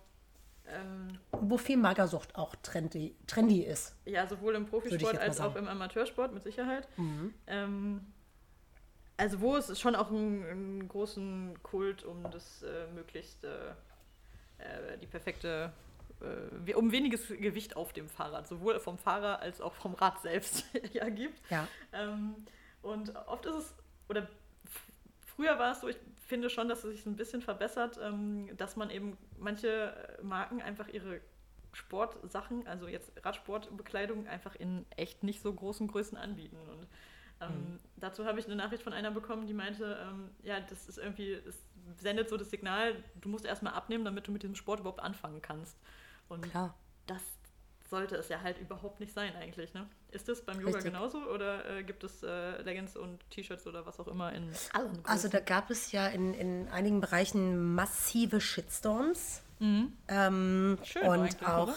ähm, wo viel Magersucht auch trendy, trendy ist. Ja, sowohl im Profisport als auch im Amateursport mit Sicherheit. Mhm. Ähm, also wo es schon auch einen, einen großen Kult um das äh, möglichst äh, äh die perfekte äh, um weniges Gewicht auf dem Fahrrad, sowohl vom Fahrer als auch vom Rad selbst ja gibt. Ja. Ähm, und oft ist es, oder früher war es so, ich finde schon, dass es sich ein bisschen verbessert, ähm, dass man eben manche Marken einfach ihre Sportsachen, also jetzt Radsportbekleidung, einfach in echt nicht so großen Größen anbieten. Und ähm, mhm. dazu habe ich eine Nachricht von einer bekommen, die meinte, ähm, ja, das ist irgendwie, es sendet so das Signal, du musst erstmal abnehmen, damit du mit diesem Sport überhaupt anfangen kannst. Und Klar. das sollte es ja halt überhaupt nicht sein eigentlich. Ne? Ist das beim Yoga Richtig. genauso oder äh, gibt es äh, Leggings und T-Shirts oder was auch immer in allen Größen? Also da gab es ja in, in einigen Bereichen massive Shitstorms. Mhm. Ähm, Schön und auch. Oder?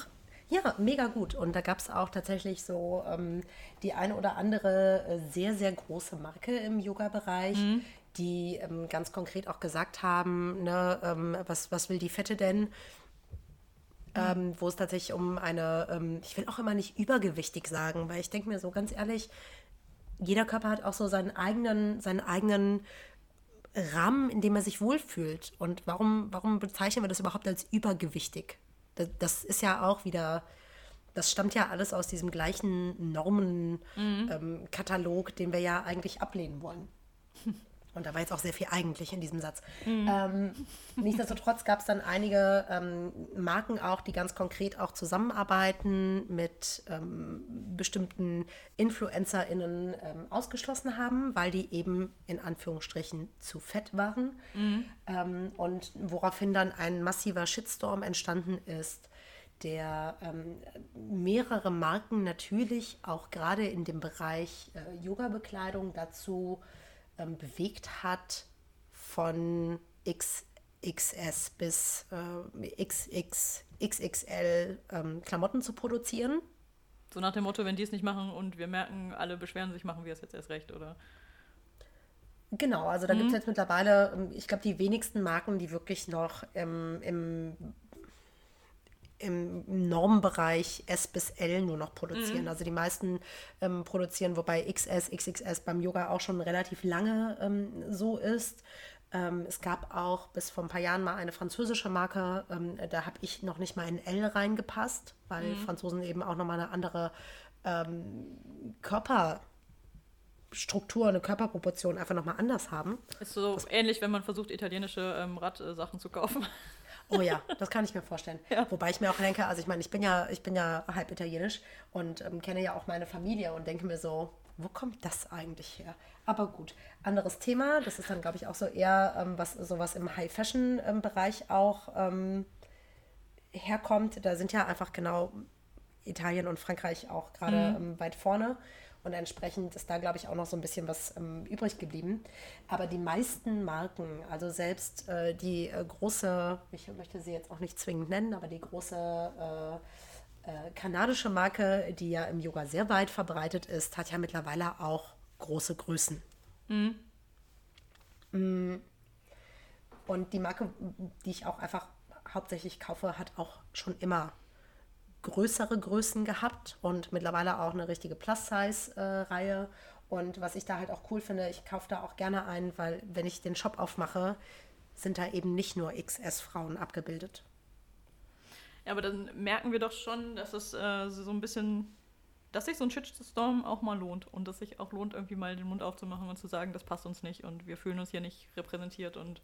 Ja, mega gut. Und da gab es auch tatsächlich so ähm, die eine oder andere äh, sehr, sehr große Marke im Yoga-Bereich, mhm. die ähm, ganz konkret auch gesagt haben, ne, ähm, was, was will die Fette denn? Ähm, wo es tatsächlich um eine, ähm, ich will auch immer nicht übergewichtig sagen, weil ich denke mir so ganz ehrlich, jeder Körper hat auch so seinen eigenen, seinen eigenen Rahmen, in dem er sich wohlfühlt. Und warum, warum bezeichnen wir das überhaupt als übergewichtig? Das, das ist ja auch wieder, das stammt ja alles aus diesem gleichen Normenkatalog, mhm. ähm, den wir ja eigentlich ablehnen wollen. Und da war jetzt auch sehr viel eigentlich in diesem Satz. Mhm. Ähm, nichtsdestotrotz gab es dann einige ähm, Marken auch, die ganz konkret auch zusammenarbeiten mit ähm, bestimmten InfluencerInnen ähm, ausgeschlossen haben, weil die eben in Anführungsstrichen zu fett waren. Mhm. Ähm, und woraufhin dann ein massiver Shitstorm entstanden ist, der ähm, mehrere Marken natürlich auch gerade in dem Bereich äh, Yoga-Bekleidung dazu ähm, bewegt hat, von XXS bis äh, XX, XXL ähm, Klamotten zu produzieren. So nach dem Motto, wenn die es nicht machen und wir merken, alle beschweren sich, machen wir es jetzt erst recht, oder? Genau, also da mhm. gibt es jetzt mittlerweile, ähm, ich glaube, die wenigsten Marken, die wirklich noch im, im im Normbereich S bis L nur noch produzieren. Mhm. Also die meisten ähm, produzieren, wobei XS, XXS beim Yoga auch schon relativ lange ähm, so ist. Ähm, es gab auch bis vor ein paar Jahren mal eine französische Marke, ähm, da habe ich noch nicht mal in L reingepasst, weil mhm. Franzosen eben auch nochmal eine andere ähm, Körperstruktur, eine Körperproportion einfach nochmal anders haben. Ist so das ähnlich, wenn man versucht, italienische ähm, Radsachen zu kaufen. Oh ja, das kann ich mir vorstellen. Ja. Wobei ich mir auch denke, also ich meine, ich bin ja, ich bin ja halb italienisch und ähm, kenne ja auch meine Familie und denke mir so, wo kommt das eigentlich her? Aber gut, anderes Thema. Das ist dann, glaube ich, auch so eher ähm, was sowas im High-Fashion-Bereich auch ähm, herkommt. Da sind ja einfach genau Italien und Frankreich auch gerade mhm. Ähm, weit vorne. Und entsprechend ist da, glaube ich, auch noch so ein bisschen was ähm, übrig geblieben. Aber die meisten Marken, also selbst äh, die äh, große, ich möchte sie jetzt auch nicht zwingend nennen, aber die große äh, äh kanadische Marke, die ja im Yoga sehr weit verbreitet ist, hat ja mittlerweile auch große Größen. Mhm. Mm. Und die Marke, die ich auch einfach hauptsächlich kaufe, hat auch schon immer größere Größen gehabt und mittlerweile auch eine richtige Plus-Size-Reihe. und was ich da halt auch cool finde, ich kaufe da auch gerne ein, weil wenn ich den Shop aufmache, sind da eben nicht nur XS-Frauen abgebildet. Ja, aber dann merken wir doch schon, dass es äh, so ein bisschen, dass sich so ein Shitstorm auch mal lohnt und dass sich auch lohnt, irgendwie mal den Mund aufzumachen und zu sagen, das passt uns nicht und wir fühlen uns hier nicht repräsentiert und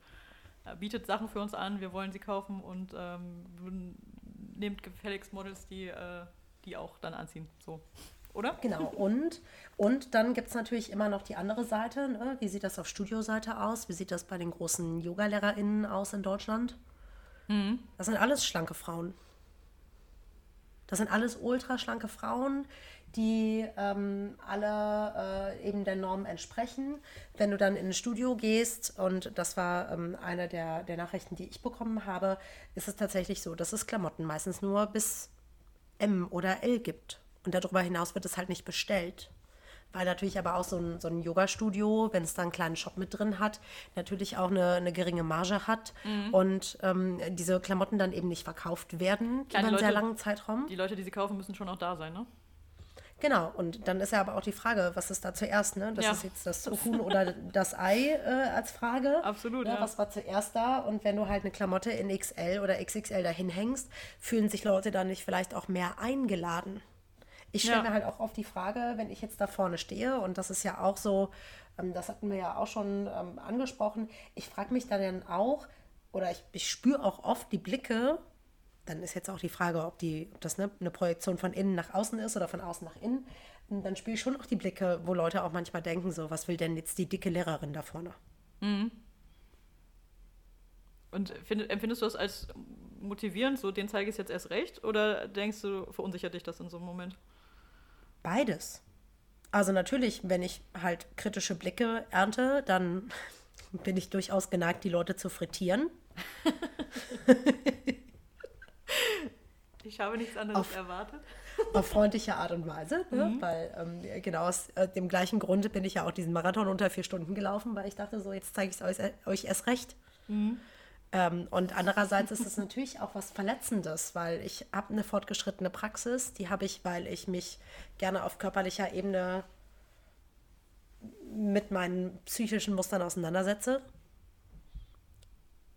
äh, bietet Sachen für uns an, wir wollen sie kaufen und ähm, nehmt gefälligst Models, die, äh, die auch dann anziehen. So. Oder? Genau, und, und dann gibt es natürlich immer noch die andere Seite. Ne? Wie sieht das auf Studioseite aus? Wie sieht das bei den großen Yoga-LehrerInnen aus in Deutschland? Mhm. Das sind alles schlanke Frauen. Das sind alles ultraschlanke Frauen, die ähm, alle äh, eben der Norm entsprechen. Wenn du dann in ein Studio gehst, und das war ähm, eine der, der Nachrichten, die ich bekommen habe, ist es tatsächlich so, dass es Klamotten meistens nur bis M oder L gibt. Und darüber hinaus wird es halt nicht bestellt. Weil natürlich aber auch so ein, so ein Yoga-Studio, wenn es da einen kleinen Shop mit drin hat, natürlich auch eine, eine geringe Marge hat mhm. und ähm, diese Klamotten dann eben nicht verkauft werden Klar, über einen Leute, sehr langen Zeitraum. Die Leute, die sie kaufen, müssen schon auch da sein, ne? Genau, und dann ist ja aber auch die Frage, was ist da zuerst, ne? Das ja. ist jetzt das Huhn oder das Ei äh, als Frage. Absolut, ja, ja. Was war zuerst da? Und wenn du halt eine Klamotte in XL oder XXL dahin hängst, fühlen sich Leute dann nicht vielleicht auch mehr eingeladen? Ich stelle mir halt auch oft die Frage, wenn ich jetzt da vorne stehe, und das ist ja auch so, ähm, das hatten wir ja auch schon ähm, angesprochen, ich frage mich dann auch, oder ich, ich spüre auch oft die Blicke dann ist jetzt auch die Frage, ob, die, ob das ne, eine Projektion von innen nach außen ist oder von außen nach innen. Und dann spiele ich schon auch die Blicke, wo Leute auch manchmal denken, so, was will denn jetzt die dicke Lehrerin da vorne? Mhm. Und find, empfindest du das als motivierend, so den zeige ich jetzt erst recht? Oder denkst du, verunsichert dich das in so einem Moment? Beides. Also natürlich, wenn ich halt kritische Blicke ernte, dann bin ich durchaus geneigt, die Leute zu frittieren. Ich habe nichts anderes auf, erwartet. Auf freundliche Art und Weise, ne? mhm. weil ähm, genau aus äh, dem gleichen Grunde bin ich ja auch diesen Marathon unter vier Stunden gelaufen, weil ich dachte, so jetzt zeige ich es euch, euch, erst recht. Mhm. Ähm, und andererseits ist es natürlich auch was Verletzendes, weil ich habe eine fortgeschrittene Praxis, die habe ich, weil ich mich gerne auf körperlicher Ebene mit meinen psychischen Mustern auseinandersetze.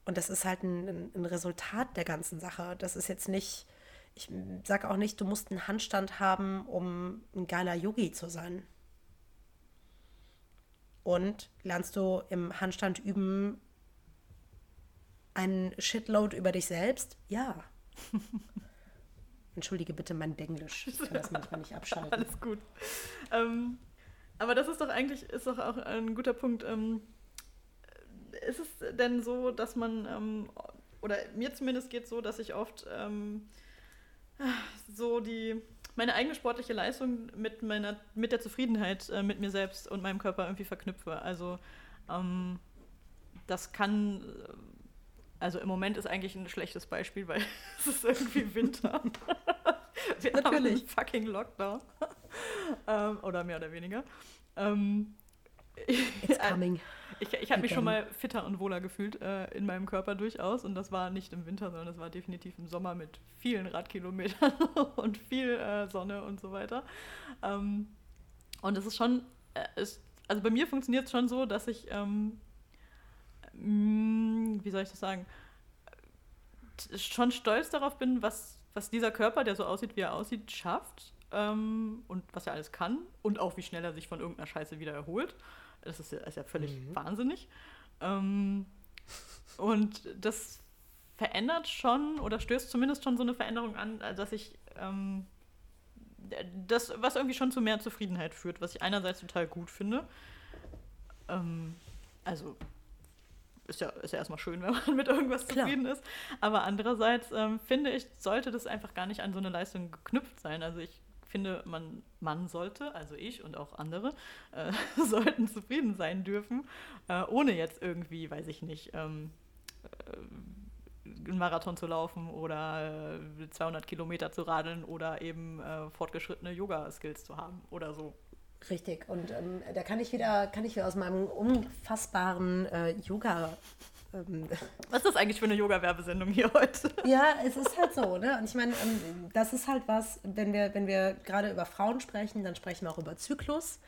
Und das ist halt ein, ein Resultat der ganzen Sache. Das ist jetzt nicht ich sage auch nicht, du musst einen Handstand haben, um ein geiler Yogi zu sein. und lernst du im Handstand üben einen Shitload über dich selbst? Ja. Entschuldige bitte mein Denglisch. Ich kann das manchmal nicht abschalten. Alles gut. Ähm, aber das ist doch eigentlich ist doch auch ein guter Punkt. Ähm, ist es denn so, dass man, ähm, oder mir zumindest geht es so, dass ich oft ähm, so die meine eigene sportliche Leistung mit meiner mit der Zufriedenheit äh, mit mir selbst und meinem Körper irgendwie verknüpfe. Also ähm, das kann also im Moment ist eigentlich ein schlechtes Beispiel, weil es ist irgendwie Winter. Wir Natürlich. haben einen fucking Lockdown. ähm, oder mehr oder weniger. Ähm, It's coming. Ich, ich habe mich schon mal fitter und wohler gefühlt äh, in meinem Körper durchaus. Und das war nicht im Winter, sondern das war definitiv im Sommer mit vielen Radkilometern und viel äh, Sonne und so weiter. Ähm, und es ist schon, äh, ist, also bei mir funktioniert es schon so, dass ich ähm, Mm, wie soll ich das sagen, schon stolz darauf bin, was, was dieser Körper, der so aussieht, wie er aussieht, schafft ähm, und was er alles kann und auch wie schnell er sich von irgendeiner Scheiße wieder erholt. Das ist ja, ist ja völlig mhm. wahnsinnig. Ähm, und das verändert schon oder stößt zumindest schon so eine Veränderung an, dass ich ähm, das, was irgendwie schon zu mehr Zufriedenheit führt, was ich einerseits total gut finde. Ähm, also ist ja, ist ja erstmal schön, wenn man mit irgendwas Klar. zufrieden ist. Aber andererseits ähm, finde ich, sollte das einfach gar nicht an so eine Leistung geknüpft sein. Also ich finde, man, man sollte, also ich und auch andere, äh, sollten zufrieden sein dürfen, äh, ohne jetzt irgendwie, weiß ich nicht, ähm, äh, einen Marathon zu laufen oder 200 äh, Kilometer zu radeln oder eben äh, fortgeschrittene Yoga-Skills zu haben oder so. Richtig. Und ähm, da kann ich wieder, kann ich wieder aus meinem unfassbaren äh, Yoga. Ähm, Was ist das eigentlich für eine Yoga-Werbesendung hier heute? Ja, es ist halt so, ne? Und ich meine, ähm, das ist halt was, wenn wir, wenn wir gerade über Frauen sprechen, dann sprechen wir auch über Zyklus.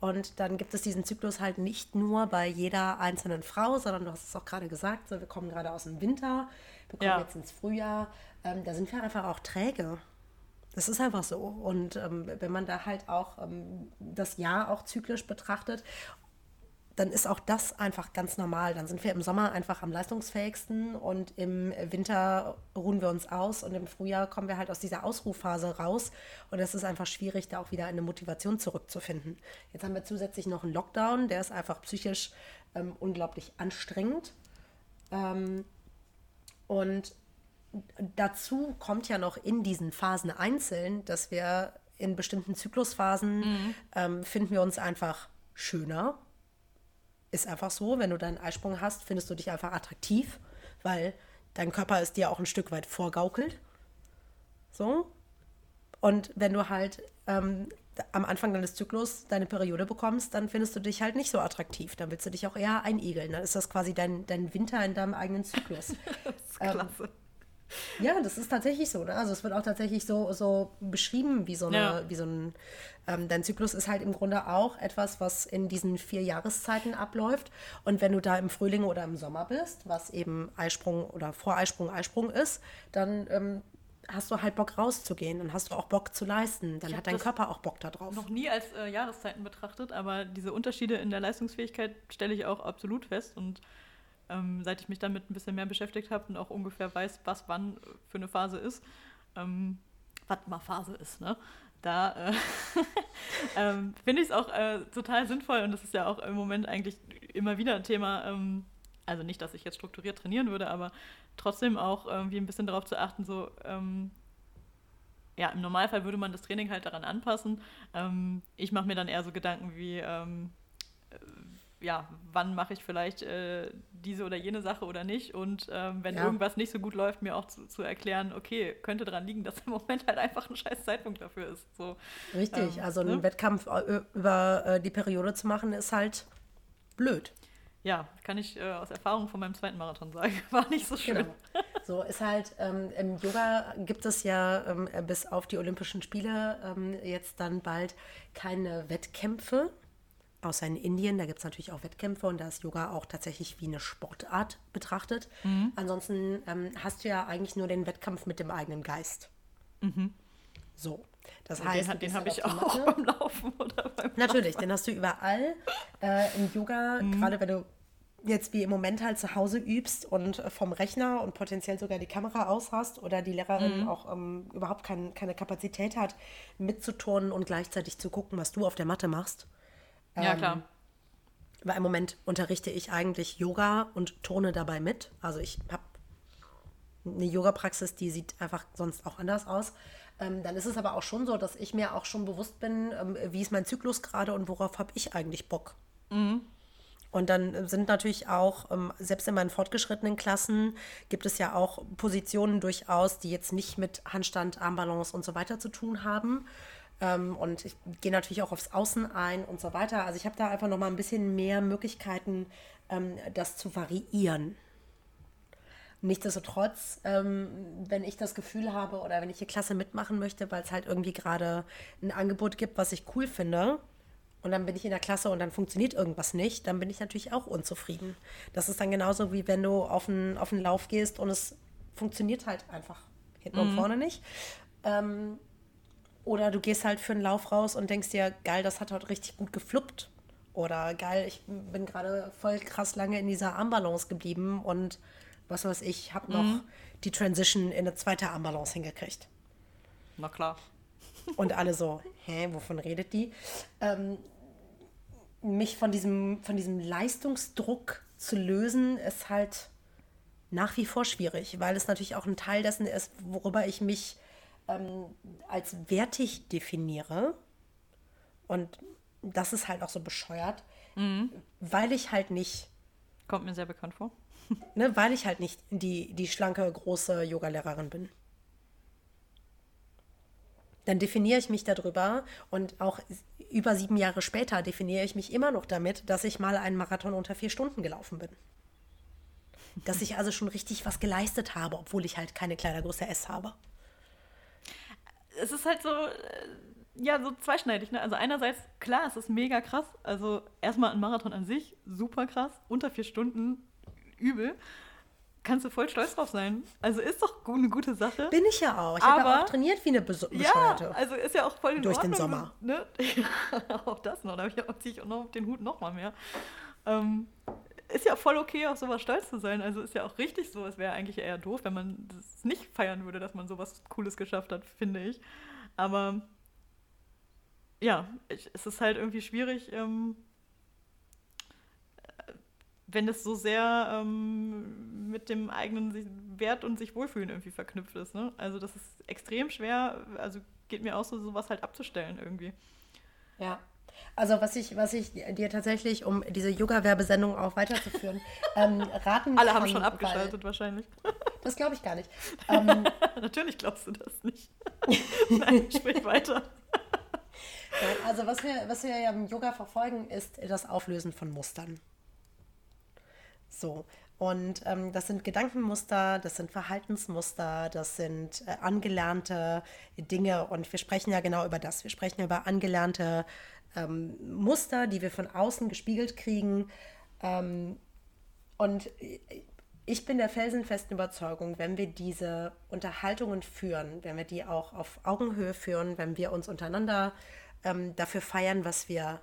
Und dann gibt es diesen Zyklus halt nicht nur bei jeder einzelnen Frau, sondern du hast es auch gerade gesagt, so, wir kommen gerade aus dem Winter, wir kommen ja. jetzt ins Frühjahr. Ähm, da sind wir einfach auch träge. Das ist einfach so. Und ähm, wenn man da halt auch ähm, das Jahr auch zyklisch betrachtet, dann ist auch das einfach ganz normal. Dann sind wir im Sommer einfach am leistungsfähigsten und im Winter ruhen wir uns aus und im Frühjahr kommen wir halt aus dieser Ausruhphase raus und es ist einfach schwierig, da auch wieder eine Motivation zurückzufinden. Jetzt haben wir zusätzlich noch einen Lockdown, der ist einfach psychisch ähm, unglaublich anstrengend. Ähm, und dazu kommt ja noch in diesen Phasen einzeln, dass wir in bestimmten Zyklusphasen mhm. ähm, finden wir uns einfach schöner. Ist einfach so, wenn du deinen Eisprung hast, findest du dich einfach attraktiv, weil dein Körper ist dir auch ein Stück weit vorgaukelt. So. Und wenn du halt ähm, am Anfang deines Zyklus deine Periode bekommst, dann findest du dich halt nicht so attraktiv. Dann willst du dich auch eher einigeln. Dann ist das quasi dein, dein Winter in deinem eigenen Zyklus. das ist klasse. Ähm, ja, das ist tatsächlich so. Ne? Also es wird auch tatsächlich so, so beschrieben, wie so, eine, ja. wie so ein, ähm, dein Zyklus ist halt im Grunde auch etwas, was in diesen vier Jahreszeiten abläuft. Und wenn du da im Frühling oder im Sommer bist, was eben Eisprung oder Voreisprung, Eisprung ist, dann ähm, hast du halt Bock rauszugehen, dann hast du auch Bock zu leisten, dann hat dein Körper auch Bock darauf. Noch nie als äh, Jahreszeiten betrachtet, aber diese Unterschiede in der Leistungsfähigkeit stelle ich auch absolut fest und ähm, seit ich mich damit ein bisschen mehr beschäftigt habe und auch ungefähr weiß, was wann für eine Phase ist, ähm, was mal Phase ist, ne? Da äh, ähm, finde ich es auch äh, total sinnvoll und das ist ja auch im Moment eigentlich immer wieder ein Thema. Ähm, also nicht, dass ich jetzt strukturiert trainieren würde, aber trotzdem auch irgendwie ein bisschen darauf zu achten, so ähm, ja, im Normalfall würde man das Training halt daran anpassen. Ähm, ich mache mir dann eher so Gedanken wie, ähm, ja, wann mache ich vielleicht äh, diese oder jene Sache oder nicht. Und ähm, wenn ja. irgendwas nicht so gut läuft, mir auch zu, zu, erklären, okay, könnte daran liegen, dass im Moment halt einfach ein scheiß Zeitpunkt dafür ist. So, Richtig, ähm, also einen ne? Wettkampf äh, über äh, die Periode zu machen, ist halt blöd. Ja, kann ich äh, aus Erfahrung von meinem zweiten Marathon sagen. War nicht so schön. Genau. So ist halt, ähm, im Yoga gibt es ja ähm, bis auf die Olympischen Spiele ähm, jetzt dann bald keine Wettkämpfe außer in Indien, da gibt es natürlich auch Wettkämpfe und da ist Yoga auch tatsächlich wie eine Sportart betrachtet. Mhm. Ansonsten ähm, hast du ja eigentlich nur den Wettkampf mit dem eigenen Geist. Mhm. So. Das heißt, den, den habe ich auch beim Laufen oder beim Natürlich, den hast du überall. Äh, Im Yoga, Mhm. gerade wenn du jetzt wie im Moment halt zu Hause übst und äh, vom Rechner und potenziell sogar die Kamera aus hast oder die Mhm. Lehrerin auch ähm, überhaupt kein, keine Kapazität hat, mitzuturnen und gleichzeitig zu gucken, was du auf der Matte machst. Ja, Ähm, klar. Weil im Moment unterrichte ich eigentlich Yoga und turne dabei mit. Also ich habe eine Yoga-Praxis, die sieht einfach sonst auch anders aus. Ähm, dann ist es aber auch schon so, dass ich mir auch schon bewusst bin, ähm, wie ist mein Zyklus gerade und worauf habe ich eigentlich Bock. Und dann sind natürlich auch, ähm, selbst in meinen fortgeschrittenen Klassen, gibt es ja auch Positionen durchaus, die jetzt nicht mit Handstand, Armbalance und so weiter zu tun haben. Ähm, und ich gehe natürlich auch aufs Außen ein und so weiter. Also ich habe da einfach noch mal ein bisschen mehr Möglichkeiten, ähm, das zu variieren. Nichtsdestotrotz, ähm, wenn ich das Gefühl habe oder wenn ich die Klasse mitmachen möchte, weil es halt irgendwie gerade ein Angebot gibt, was ich cool finde, und dann bin ich in der Klasse und dann funktioniert irgendwas nicht, dann bin ich natürlich auch unzufrieden. Das ist dann genauso wie wenn du auf einen, auf einen Lauf gehst und es funktioniert halt einfach hinten und vorne nicht. Ähm, oder du gehst halt für einen Lauf raus und denkst dir, geil, das hat heute richtig gut gefluppt. Oder geil, ich bin gerade voll krass lange in dieser Armbalance geblieben und was weiß ich, habe noch die Transition in eine zweite Armbalance hingekriegt. Na klar. Und alle so, hä, wovon redet die? Ähm, mich von diesem, von diesem Leistungsdruck zu lösen, ist halt nach wie vor schwierig, weil es natürlich auch ein Teil dessen ist, worüber ich mich ähm, als wertig definiere. Und das ist halt auch so bescheuert, weil ich halt nicht Kommt mir sehr bekannt vor. ne, weil ich halt nicht die, die schlanke, große Yogalehrerin bin. Dann definiere ich mich darüber und auch über sieben Jahre später definiere ich mich immer noch damit, dass ich mal einen Marathon unter vier Stunden gelaufen bin. Dass ich also schon richtig was geleistet habe, obwohl ich halt keine Kleidergröße S habe. Es ist halt so, äh, ja, so zweischneidig, ne? Also einerseits, klar, es ist mega krass. Also erstmal ein Marathon an sich, super krass. Unter vier Stunden, übel. Kannst du voll stolz drauf sein. Also ist doch eine gute Sache. Bin ich ja auch. Ich habe ja auch trainiert wie eine Bes ja, also ist ja auch voll in Durch den Ordnung. Sommer. Ne? auch das noch, da hab ich auch- ziehe ich auch noch den Hut noch mal mehr. Ähm, ist ja voll okay, auf sowas stolz zu sein. Also ist ja auch richtig so. Es wäre eigentlich eher doof, wenn man das nicht feiern würde, dass man sowas Cooles geschafft hat, finde ich. Aber ja, es ist halt irgendwie schwierig, ähm, äh, wenn es so sehr ähm, mit dem eigenen Wert und sich wohlfühlen irgendwie verknüpft ist. Ne? Also das ist extrem schwer, also geht mir auch so, sowas halt abzustellen irgendwie. Ja. Also was ich, was ich dir tatsächlich, um diese Yoga-Werbesendung auch weiterzuführen, ähm, raten Alle haben schon weil- abgeschaltet wahrscheinlich. Das glaube ich gar nicht. Ähm, Natürlich glaubst du das nicht. Nein, sprich weiter. Also was wir, was wir ja im Yoga verfolgen, ist das Auflösen von Mustern. So. Und ähm, das sind Gedankenmuster, das sind Verhaltensmuster, das sind äh, angelernte Dinge. Und wir sprechen ja genau über das. Wir sprechen über angelernte ähm, Muster, die wir von außen gespiegelt kriegen. Ähm, und ich bin der felsenfesten Überzeugung, wenn wir diese Unterhaltungen führen, wenn wir die auch auf Augenhöhe führen, wenn wir uns untereinander ähm, dafür feiern, was wir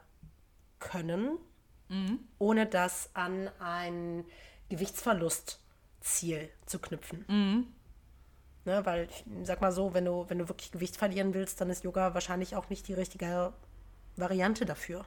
können, ohne das an ein Gewichtsverlustziel zu knüpfen. Ne, weil, ich sag mal so, wenn du, wenn du wirklich Gewicht verlieren willst, dann ist Yoga wahrscheinlich auch nicht die richtige Variante dafür.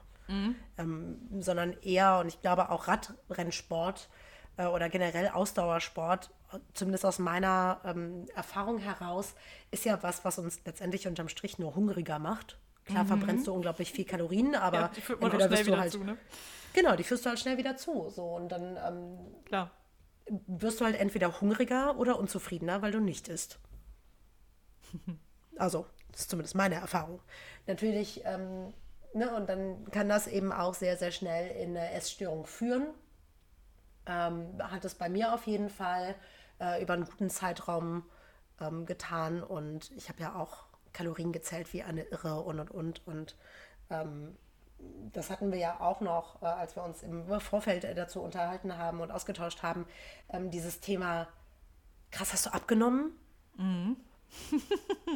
Ähm, sondern eher, und ich glaube auch Radrennsport äh, oder generell Ausdauersport, zumindest aus meiner ähm, Erfahrung heraus, ist ja was, was uns letztendlich unterm Strich nur hungriger macht. Klar verbrennst du unglaublich viel Kalorien, aber Ja, entweder wirst du halt, zu, ne? Genau, die führst du halt schnell wieder zu. So, und dann ähm, Klar. wirst du halt entweder hungriger oder unzufriedener, weil du nicht isst. Also, das ist zumindest meine Erfahrung. Natürlich, ähm, ne, und dann kann das eben auch sehr, sehr schnell in eine Essstörung führen. Ähm, hat es bei mir auf jeden Fall äh, über einen guten Zeitraum ähm, getan und ich habe ja auch Kalorien gezählt wie eine Irre und und und und ähm, das hatten wir ja auch noch, äh, als wir uns im Vorfeld äh, dazu unterhalten haben und ausgetauscht haben, ähm, dieses Thema, krass, hast du abgenommen?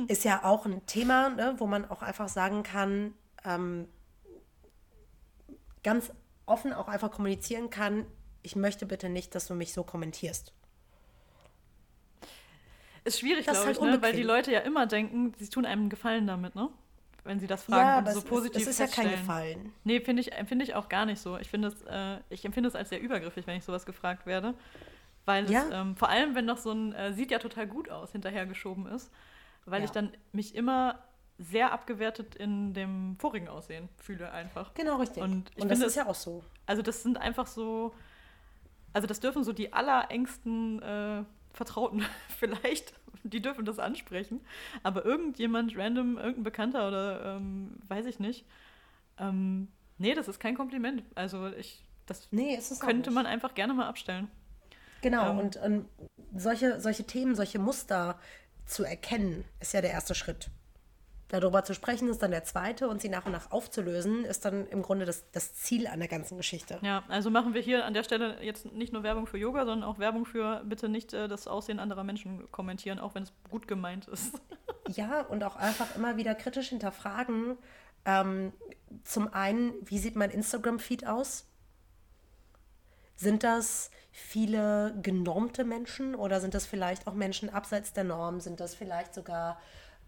ist ja auch ein Thema, ne, wo man auch einfach sagen kann, ähm, ganz offen auch einfach kommunizieren kann, ich möchte bitte nicht, dass du mich so kommentierst. Ist schwierig, glaube halt ich, ne? weil die Leute ja immer denken, sie tun einem einen Gefallen damit, ne? Wenn sie das fragen ja, und so positiv ist, es ist ja kein Gefallen. Nee, finde ich, find ich auch gar nicht so. Ich, es, äh, ich empfinde es als sehr übergriffig, wenn ich sowas gefragt werde. Weil ja. es, ähm, vor allem, wenn noch so ein äh, sieht ja total gut aus hinterhergeschoben ist, weil ja. ich dann mich immer sehr abgewertet in dem vorigen Aussehen fühle einfach. Genau, richtig. Und, ich und das finde, ist ja auch so. Also das sind einfach so, also das dürfen so die allerengsten äh, Vertrauten vielleicht, die dürfen das ansprechen. Aber irgendjemand, random, irgendein Bekannter oder ähm, weiß ich nicht, ähm, nee, das ist kein Kompliment. Also ich, das nee, könnte man einfach gerne mal abstellen. Genau, ähm, und ähm, solche, solche Themen, solche Muster zu erkennen, ist ja der erste Schritt. Darüber zu sprechen ist dann der zweite und sie nach und nach aufzulösen, ist dann im Grunde das, das Ziel an der ganzen Geschichte. Ja, also machen wir hier an der Stelle jetzt nicht nur Werbung für Yoga, sondern auch Werbung für bitte nicht äh, das Aussehen anderer Menschen kommentieren, auch wenn es gut gemeint ist. ja, und auch einfach immer wieder kritisch hinterfragen. Ähm, zum einen, wie sieht mein Instagram-Feed aus? Sind das viele genormte Menschen oder sind das vielleicht auch Menschen abseits der Norm? Sind das vielleicht sogar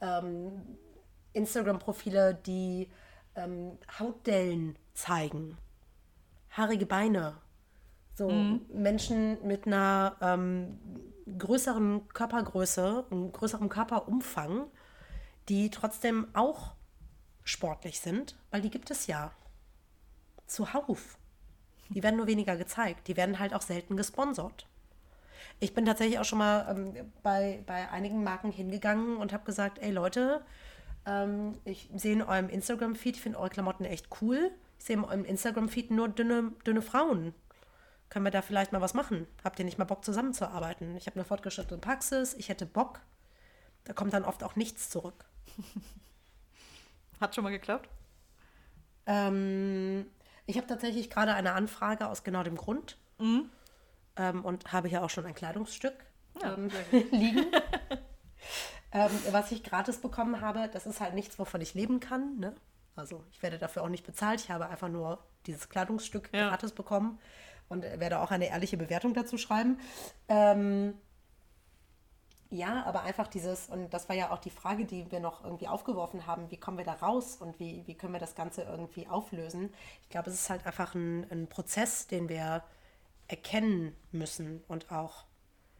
ähm, Instagram-Profile, die ähm, Hautdellen zeigen, haarige Beine, so mhm. Menschen mit einer ähm, größeren Körpergröße, einem größeren Körperumfang, die trotzdem auch sportlich sind, weil die gibt es ja zuhauf. Die werden nur weniger gezeigt. Die werden halt auch selten gesponsert. Ich bin tatsächlich auch schon mal ähm, bei, bei einigen Marken hingegangen und habe gesagt, ey Leute, ähm, ich sehe in eurem Instagram-Feed, ich finde eure Klamotten echt cool. Ich sehe in eurem Instagram-Feed nur dünne, dünne Frauen. Können wir da vielleicht mal was machen? Habt ihr nicht mal Bock zusammenzuarbeiten? Ich habe eine fortgeschrittene Praxis, ich hätte Bock. Da kommt dann oft auch nichts zurück. Hat schon mal geklappt? Ähm, ich habe tatsächlich gerade eine Anfrage aus genau dem Grund mhm. ähm, und habe hier auch schon ein Kleidungsstück ja, ähm, liegen. Ähm, was ich gratis bekommen habe, das ist halt nichts, wovon ich leben kann. Ne? Also ich werde dafür auch nicht bezahlt. Ich habe einfach nur dieses Kleidungsstück ja. gratis bekommen und werde auch eine ehrliche Bewertung dazu schreiben. Ähm, ja, aber einfach dieses, und das war ja auch die Frage, die wir noch irgendwie aufgeworfen haben, wie kommen wir da raus und wie, wie können wir das Ganze irgendwie auflösen? Ich glaube, es ist halt einfach ein, ein Prozess, den wir erkennen müssen und auch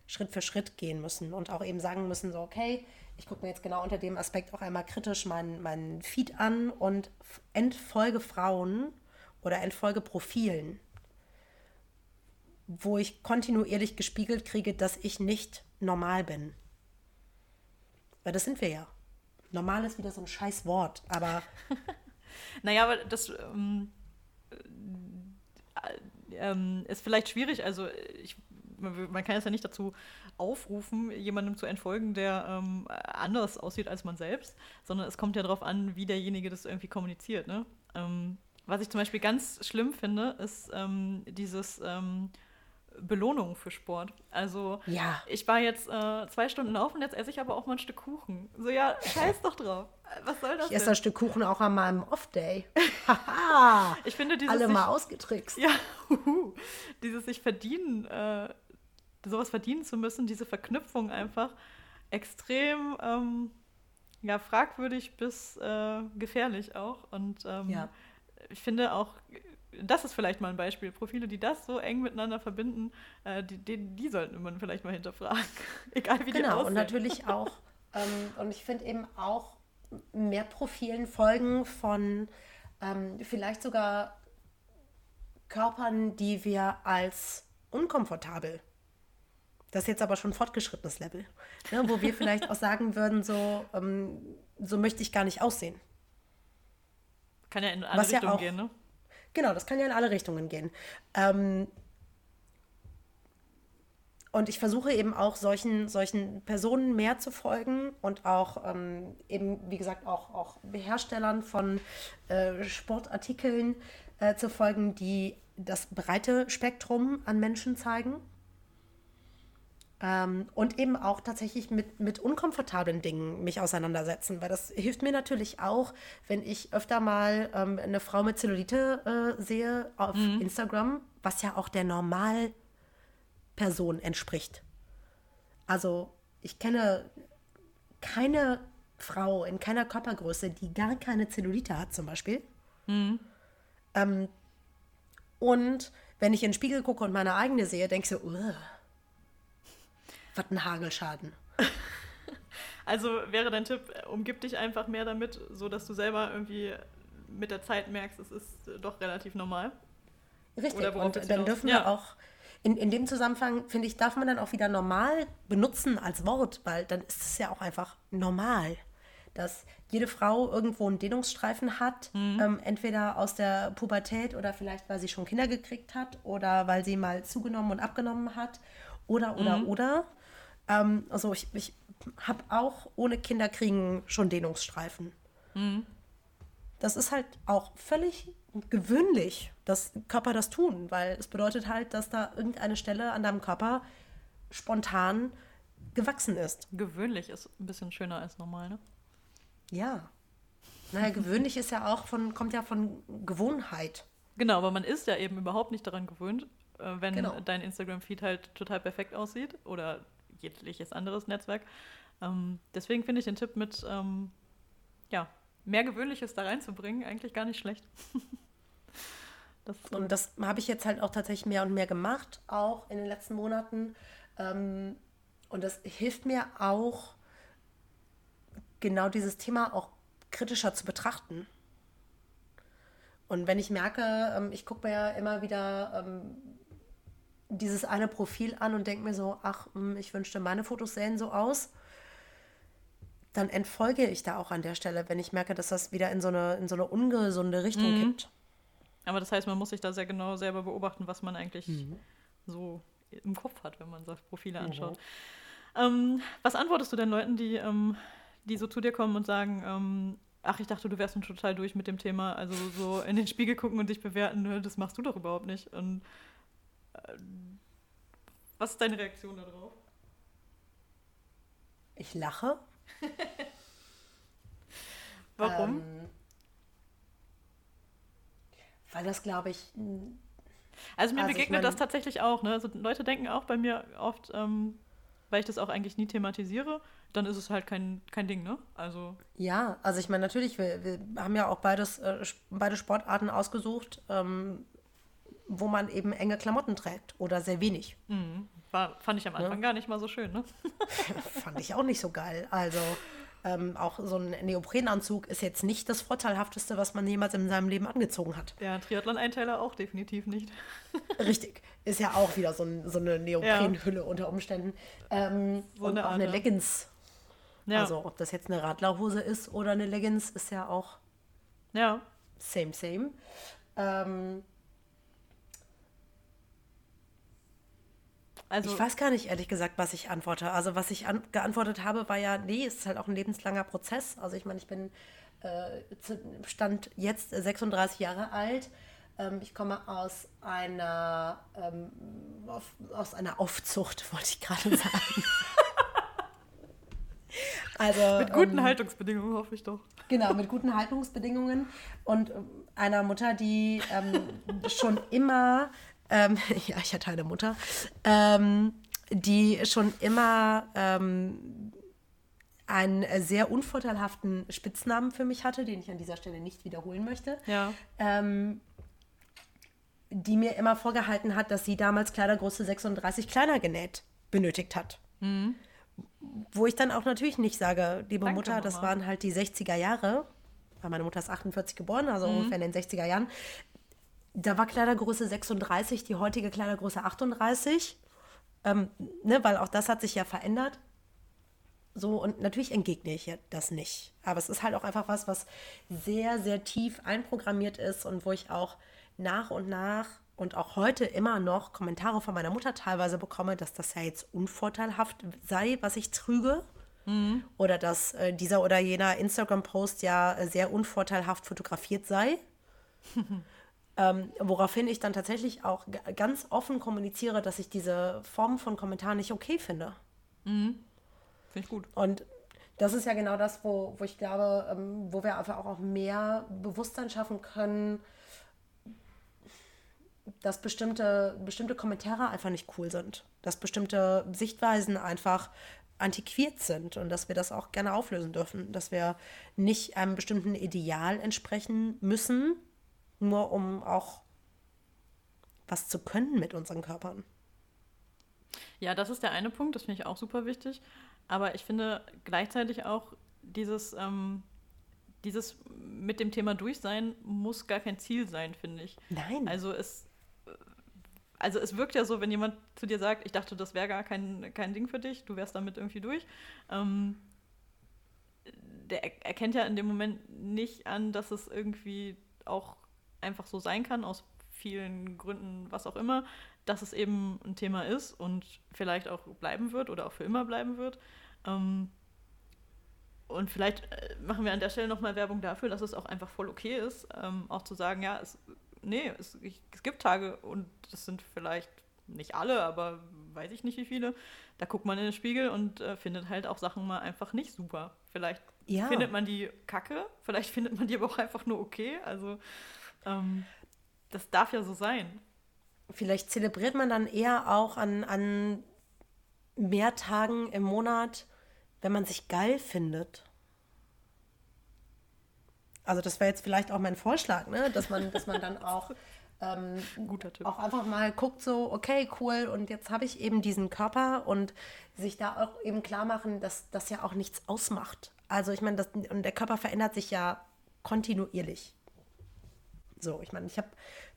Schritt für Schritt gehen müssen und auch eben sagen müssen, so, okay, ich gucke mir jetzt genau unter dem Aspekt auch einmal kritisch meinen mein Feed an und entfolge Frauen oder entfolge Profilen, wo ich kontinuierlich gespiegelt kriege, dass ich nicht normal bin. Weil das sind wir ja. Normal ist wieder so ein scheiß Wort, aber. naja, aber das ähm, äh, ähm, ist vielleicht schwierig. Also ich man kann es ja nicht dazu aufrufen, jemandem zu entfolgen, der ähm, anders aussieht als man selbst, sondern es kommt ja darauf an, wie derjenige das irgendwie kommuniziert. Ne? Ähm, was ich zum Beispiel ganz schlimm finde, ist ähm, dieses ähm, Belohnung für Sport. Also ja. ich war jetzt äh, zwei Stunden laufen, jetzt esse ich aber auch mal ein Stück Kuchen. So ja, scheiß doch drauf. Was soll das? Ich esse ein Stück Kuchen auch an meinem Off-Day. ich finde dieses alle mal ausgetrickst. Ja, dieses sich verdienen. Äh, sowas verdienen zu müssen, diese Verknüpfung einfach extrem ähm, ja, fragwürdig bis äh, gefährlich auch. Und ähm, ja. ich finde auch, das ist vielleicht mal ein Beispiel. Profile, die das so eng miteinander verbinden, äh, die, die, die, sollten man vielleicht mal hinterfragen. Egal wie genau, die aussehen. und natürlich auch, ähm, und ich finde eben auch mehr Profilen folgen von ähm, vielleicht sogar Körpern, die wir als unkomfortabel das ist jetzt aber schon ein fortgeschrittenes Level, ne, wo wir vielleicht auch sagen würden, so, ähm, so möchte ich gar nicht aussehen. Kann ja in alle Was Richtungen ja auch, gehen, ne? Genau, das kann ja in alle Richtungen gehen. Ähm, und ich versuche eben auch solchen, solchen Personen mehr zu folgen und auch ähm, eben, wie gesagt, auch, auch Herstellern von äh, Sportartikeln äh, zu folgen, die das breite Spektrum an Menschen zeigen Ähm, und eben auch tatsächlich mit, mit unkomfortablen Dingen mich auseinandersetzen, weil das hilft mir natürlich auch, wenn ich öfter mal ähm, eine Frau mit Zellulite äh, sehe auf mhm. Instagram, was ja auch der Normalperson entspricht. Also ich kenne keine Frau in keiner Körpergröße, die gar keine Zellulite hat zum Beispiel. Mhm. Ähm, und wenn ich in den Spiegel gucke und meine eigene sehe, denke ich so, Ugh was ein Hagelschaden. Also wäre dein Tipp, umgib dich einfach mehr damit, so dass du selber irgendwie mit der Zeit merkst, es ist doch relativ normal. Richtig, und dann dürfen ja. wir auch, in, in dem Zusammenhang, finde ich, darf man dann auch wieder normal benutzen als Wort, weil dann ist es ja auch einfach normal, dass jede Frau irgendwo einen Dehnungsstreifen hat, mhm. ähm, entweder aus der Pubertät oder vielleicht, weil sie schon Kinder gekriegt hat oder weil sie mal zugenommen und abgenommen hat oder, oder, mhm. oder. Ähm, also ich, ich habe auch ohne Kinderkriegen schon Dehnungsstreifen. Mhm. Das ist halt auch völlig gewöhnlich, dass Körper das tun, weil es bedeutet halt, dass da irgendeine Stelle an deinem Körper spontan gewachsen ist. Gewöhnlich ist ein bisschen schöner als normal, ne? Ja. Naja, gewöhnlich ist ja auch von, kommt ja von Gewohnheit. Genau, aber man ist ja eben überhaupt nicht daran gewöhnt, äh, wenn genau. dein Instagram-Feed halt total perfekt aussieht oder jegliches anderes Netzwerk. Ähm, deswegen finde ich den Tipp mit ähm, ja, mehr Gewöhnliches da reinzubringen eigentlich gar nicht schlecht. das und das habe ich jetzt halt auch tatsächlich mehr und mehr gemacht, auch in den letzten Monaten. Ähm, und das hilft mir auch, genau dieses Thema auch kritischer zu betrachten. Und wenn ich merke, ähm, ich gucke mir ja immer wieder ähm, dieses eine Profil an und denke mir so, ach, hm, ich wünschte, meine Fotos sähen so aus, dann entfolge ich da auch an der Stelle, wenn ich merke, dass das wieder in so eine, in so eine ungesunde Richtung mhm. kippt. Aber das heißt, man muss sich da sehr genau selber beobachten, was man eigentlich mhm. so im Kopf hat, wenn man solche Profile mhm. anschaut. Mhm. Ähm, was antwortest du denn Leuten, die, ähm, die so zu dir kommen und sagen, ähm, ach, ich dachte, du wärst schon total durch mit dem Thema, also so in den Spiegel gucken und dich bewerten, ne, das machst du doch überhaupt nicht. Und was ist deine Reaktion darauf? Ich lache. Warum? Ähm, weil das, glaube ich. Also mir also begegnet ich mein, das tatsächlich auch. Ne? Also Leute denken auch bei mir oft, ähm, weil ich das auch eigentlich nie thematisiere, dann ist es halt kein, kein Ding, ne? Also. Ja, also ich meine, natürlich, wir, wir haben ja auch beides, äh, beide Sportarten ausgesucht. Ähm, wo man eben enge Klamotten trägt oder sehr wenig. Mhm. War, fand ich am Anfang ja. gar nicht mal so schön, ne? fand ich auch nicht so geil. Also ähm, auch so ein Neoprenanzug ist jetzt nicht das Vorteilhafteste, was man jemals in seinem Leben angezogen hat. Ja, Triathlon-Einteiler auch definitiv nicht. Richtig. Ist ja auch wieder so, ein, so eine Neoprenhülle ja. unter Umständen. Ähm, so und auch eine Leggings. Ja. Also ob das jetzt eine Radlerhose ist oder eine Leggings, ist ja auch ja. same, same. Ähm, Also, ich weiß gar nicht, ehrlich gesagt, was ich antworte. Also was ich an, geantwortet habe, war ja, nee, es ist halt auch ein lebenslanger Prozess. Also ich meine, ich bin äh, Stand jetzt 36 Jahre alt. Ähm, ich komme aus einer, ähm, auf, aus einer Aufzucht, wollte ich gerade sagen. also, mit guten ähm, Haltungsbedingungen hoffe ich doch. Genau, mit guten Haltungsbedingungen und ähm, einer Mutter, die ähm, schon immer ähm, ja, ich hatte eine Mutter, ähm, die schon immer ähm, einen sehr unvorteilhaften Spitznamen für mich hatte, den ich an dieser Stelle nicht wiederholen möchte. Ja. Ähm, die mir immer vorgehalten hat, dass sie damals Kleidergröße 36 kleiner genäht benötigt hat. Mhm. Wo ich dann auch natürlich nicht sage, liebe Danke, Mutter, das waren halt die 60er Jahre, weil meine Mutter ist 48 geboren, also mhm. ungefähr in den 60er Jahren. Da war Kleidergröße 36, die heutige Kleidergröße 38. Ähm, ne, weil auch das hat sich ja verändert. So, und natürlich entgegne ich das nicht. Aber es ist halt auch einfach was, was sehr, sehr tief einprogrammiert ist und wo ich auch nach und nach und auch heute immer noch Kommentare von meiner Mutter teilweise bekomme, dass das ja jetzt unvorteilhaft sei, was ich trüge. Mhm. Oder dass äh, dieser oder jener Instagram-Post ja äh, sehr unvorteilhaft fotografiert sei. Ähm, woraufhin ich dann tatsächlich auch ganz offen kommuniziere, dass ich diese Form von Kommentaren nicht okay finde. Mhm. Finde ich gut. Und das ist ja genau das, wo, wo ich glaube, ähm, wo wir einfach auch mehr Bewusstsein schaffen können, dass bestimmte, bestimmte Kommentare einfach nicht cool sind, dass bestimmte Sichtweisen einfach antiquiert sind und dass wir das auch gerne auflösen dürfen, dass wir nicht einem bestimmten Ideal entsprechen müssen, nur um auch was zu können mit unseren Körpern. Ja, das ist der eine Punkt, das finde ich auch super wichtig. Aber ich finde gleichzeitig auch dieses, ähm, dieses mit dem Thema Durchsein muss gar kein Ziel sein, finde ich. Nein. Also es, also es wirkt ja so, wenn jemand zu dir sagt, ich dachte, das wäre gar kein, kein Ding für dich, du wärst damit irgendwie durch. Ähm, der erkennt ja in dem Moment nicht an, dass es irgendwie auch einfach so sein kann, aus vielen Gründen, was auch immer, dass es eben ein Thema ist und vielleicht auch bleiben wird oder auch für immer bleiben wird. Ähm, und vielleicht äh, machen wir an der Stelle nochmal Werbung dafür, dass es auch einfach voll okay ist, ähm, auch zu sagen, ja, es, nee, es, ich, es gibt Tage und das sind vielleicht nicht alle, aber weiß ich nicht wie viele. Da guckt man in den Spiegel und äh, findet halt auch Sachen mal einfach nicht super. Vielleicht ja. findet man die kacke, vielleicht findet man die aber auch einfach nur okay. Also ähm, das darf ja so sein. Vielleicht zelebriert man dann eher auch an, an mehr Tagen im Monat, wenn man sich geil findet. Also das wäre jetzt vielleicht auch mein Vorschlag, ne? dass, man, dass man dann auch, ähm, auch einfach mal guckt, so, okay, cool, und jetzt habe ich eben diesen Körper und sich da auch eben klar machen, dass das ja auch nichts ausmacht. Also ich meine, und der Körper verändert sich ja kontinuierlich. So, ich meine, ich habe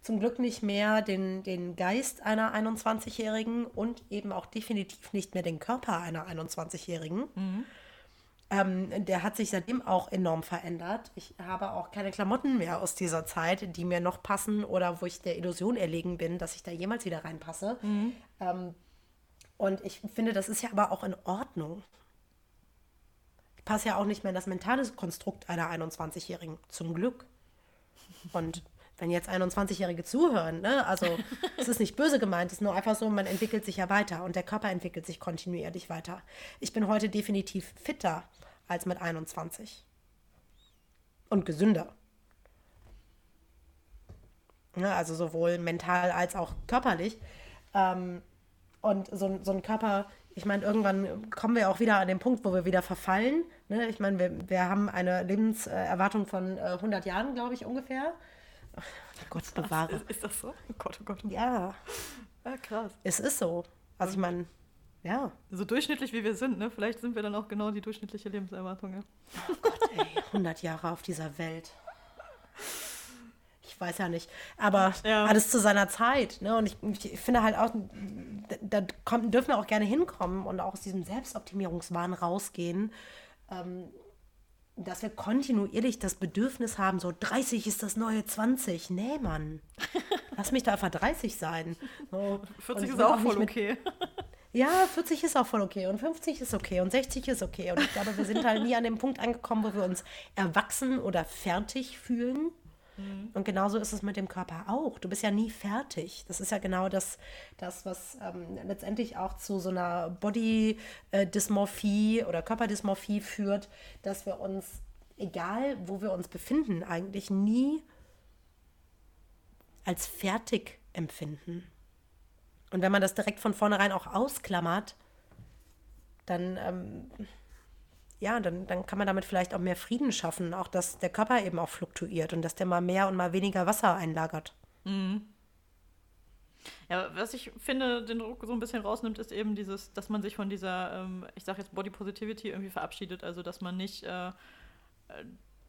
zum Glück nicht mehr den, den Geist einer 21-Jährigen und eben auch definitiv nicht mehr den Körper einer 21-Jährigen. Mhm. Ähm, der hat sich seitdem auch enorm verändert. Ich habe auch keine Klamotten mehr aus dieser Zeit, die mir noch passen oder wo ich der Illusion erlegen bin, dass ich da jemals wieder reinpasse. Mhm. Ähm, und ich finde, das ist ja aber auch in Ordnung. Ich passe ja auch nicht mehr in das mentale Konstrukt einer 21-Jährigen, zum Glück. Und wenn jetzt 21-Jährige zuhören, ne, also es ist nicht böse gemeint, es ist nur einfach so, man entwickelt sich ja weiter und der Körper entwickelt sich kontinuierlich weiter. Ich bin heute definitiv fitter als mit 21. Und gesünder. Ja, also sowohl mental als auch körperlich. Ähm, und so, so ein Körper, ich meine, irgendwann kommen wir auch wieder an den Punkt, wo wir wieder verfallen. Ne? Ich meine, wir, wir haben eine Lebenserwartung von äh, 100 Jahren, glaube ich, ungefähr. Gott bewahre. Ist, ist, das so? Oh Gott, oh Gott. Ja. ja. Krass. Es ist so. Also ich meine, ja. So durchschnittlich wie wir sind, ne? Vielleicht sind wir dann auch genau die durchschnittliche Lebenserwartung. Ja. Oh Gott, ey. 100 Jahre auf dieser Welt. Ich weiß ja nicht. Aber ja. alles zu seiner Zeit. Ne? Und ich, ich finde halt auch, da kommt, dürfen wir auch gerne hinkommen und auch aus diesem Selbstoptimierungswahn rausgehen. Ähm, dass wir kontinuierlich das Bedürfnis haben, so 30 ist das neue 20. Nee, Mann. Lass mich da einfach 30 sein. So. 40 ist auch voll okay. Ja, 40 ist auch voll okay und 50 ist okay und 60 ist okay. Und ich glaube, wir sind halt nie an dem Punkt angekommen, wo wir uns erwachsen oder fertig fühlen. Mhm. Und genauso ist es mit dem Körper auch. Du bist ja nie fertig. Das ist ja genau das, das was ähm, letztendlich auch zu so einer Body-Dysmorphie oder Körperdysmorphie führt, dass wir uns, egal wo wir uns befinden, eigentlich nie als fertig empfinden. Und wenn man das direkt von vornherein auch ausklammert, dann, ähm, ja, dann, dann kann man damit vielleicht auch mehr Frieden schaffen, auch dass der Körper eben auch fluktuiert und dass der mal mehr und mal weniger Wasser einlagert. Mhm. Ja, was ich finde, den Druck so ein bisschen rausnimmt, ist eben dieses, dass man sich von dieser, ähm, ich sage jetzt Body Positivity irgendwie verabschiedet. Also, dass man nicht, äh, äh,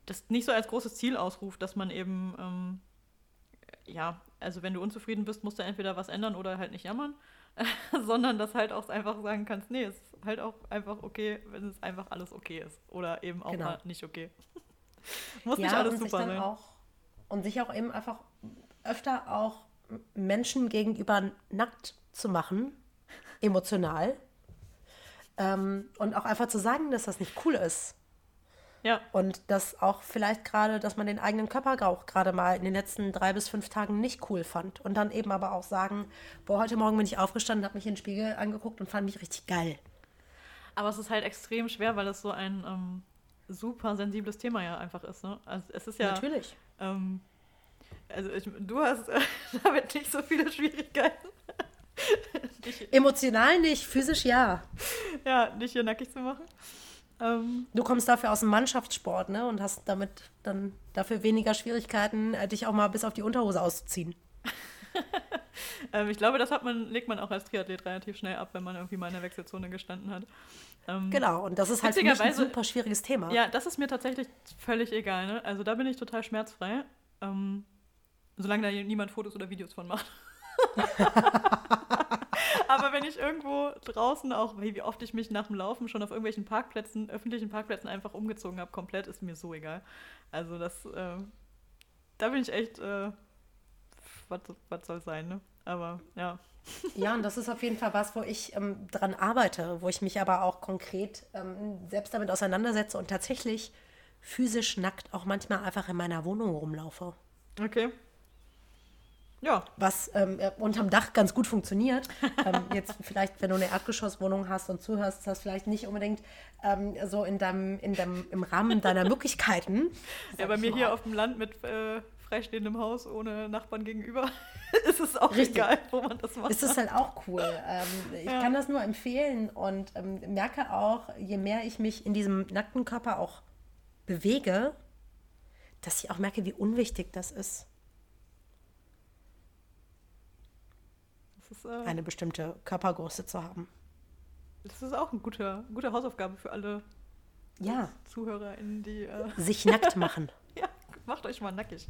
das nicht so als großes Ziel ausruft, dass man eben, ähm, ja, also wenn du unzufrieden bist, musst du entweder was ändern oder halt nicht jammern, sondern dass halt auch einfach sagen kannst, nee, es ist halt auch einfach okay, wenn es einfach alles okay ist oder eben auch genau. mal nicht okay. Muss ja, nicht alles super sein. Auch, und sich auch eben einfach öfter auch Menschen gegenüber nackt zu machen, emotional. Ähm, und auch einfach zu sagen, dass das nicht cool ist. Ja. Und dass auch vielleicht gerade, dass man den eigenen Körper auch gerade mal in den letzten drei bis fünf Tagen nicht cool fand. Und dann eben aber auch sagen, boah, heute Morgen bin ich aufgestanden, habe mich in den Spiegel angeguckt und fand mich richtig geil. Aber es ist halt extrem schwer, weil es so ein ähm, super sensibles Thema ja einfach ist. Ne? Also es ist ja. Natürlich. Ähm, also ich, du hast äh, damit nicht so viele Schwierigkeiten. Emotional nicht, physisch ja. Ja, dich hier nackig zu machen. Ähm, du kommst dafür aus dem Mannschaftssport, ne? Und hast damit dann dafür weniger Schwierigkeiten, äh, dich auch mal bis auf die Unterhose auszuziehen. ähm, ich glaube, das hat man, legt man auch als Triathlet relativ schnell ab, wenn man irgendwie mal in der Wechselzone gestanden hat. Ähm, genau, und das ist halt für mich ein super schwieriges Thema. Ja, das ist mir tatsächlich völlig egal. Ne? Also da bin ich total schmerzfrei. Ähm, solange da niemand Fotos oder Videos von macht. Aber wenn ich irgendwo draußen auch, wie oft ich mich nach dem Laufen schon auf irgendwelchen Parkplätzen, öffentlichen Parkplätzen einfach umgezogen habe, komplett, ist mir so egal. Also das, äh, da bin ich echt, äh, was, was soll sein, ne? Aber ja. Ja, und das ist auf jeden Fall was, wo ich ähm, dran arbeite, wo ich mich aber auch konkret ähm, selbst damit auseinandersetze und tatsächlich physisch nackt auch manchmal einfach in meiner Wohnung rumlaufe. Okay. Ja. Was ähm, unterm Dach ganz gut funktioniert. ähm, jetzt vielleicht, wenn du eine Erdgeschosswohnung hast und zuhörst, ist das vielleicht nicht unbedingt ähm, so in deinem, in deinem, im Rahmen deiner Möglichkeiten. Ja, bei mir hier auf dem Land mit äh, freistehendem Haus ohne Nachbarn gegenüber ist es auch Richtig. egal, wo man das macht. Ist es halt auch cool. Ähm, ich ja. kann das nur empfehlen und ähm, merke auch, je mehr ich mich in diesem nackten Körper auch bewege, dass ich auch merke, wie unwichtig das ist. Ist, äh, eine bestimmte Körpergröße zu haben. Das ist auch eine gute, gute Hausaufgabe für alle ja. ZuhörerInnen, die. Äh, Sich nackt machen. ja, macht euch mal nackig.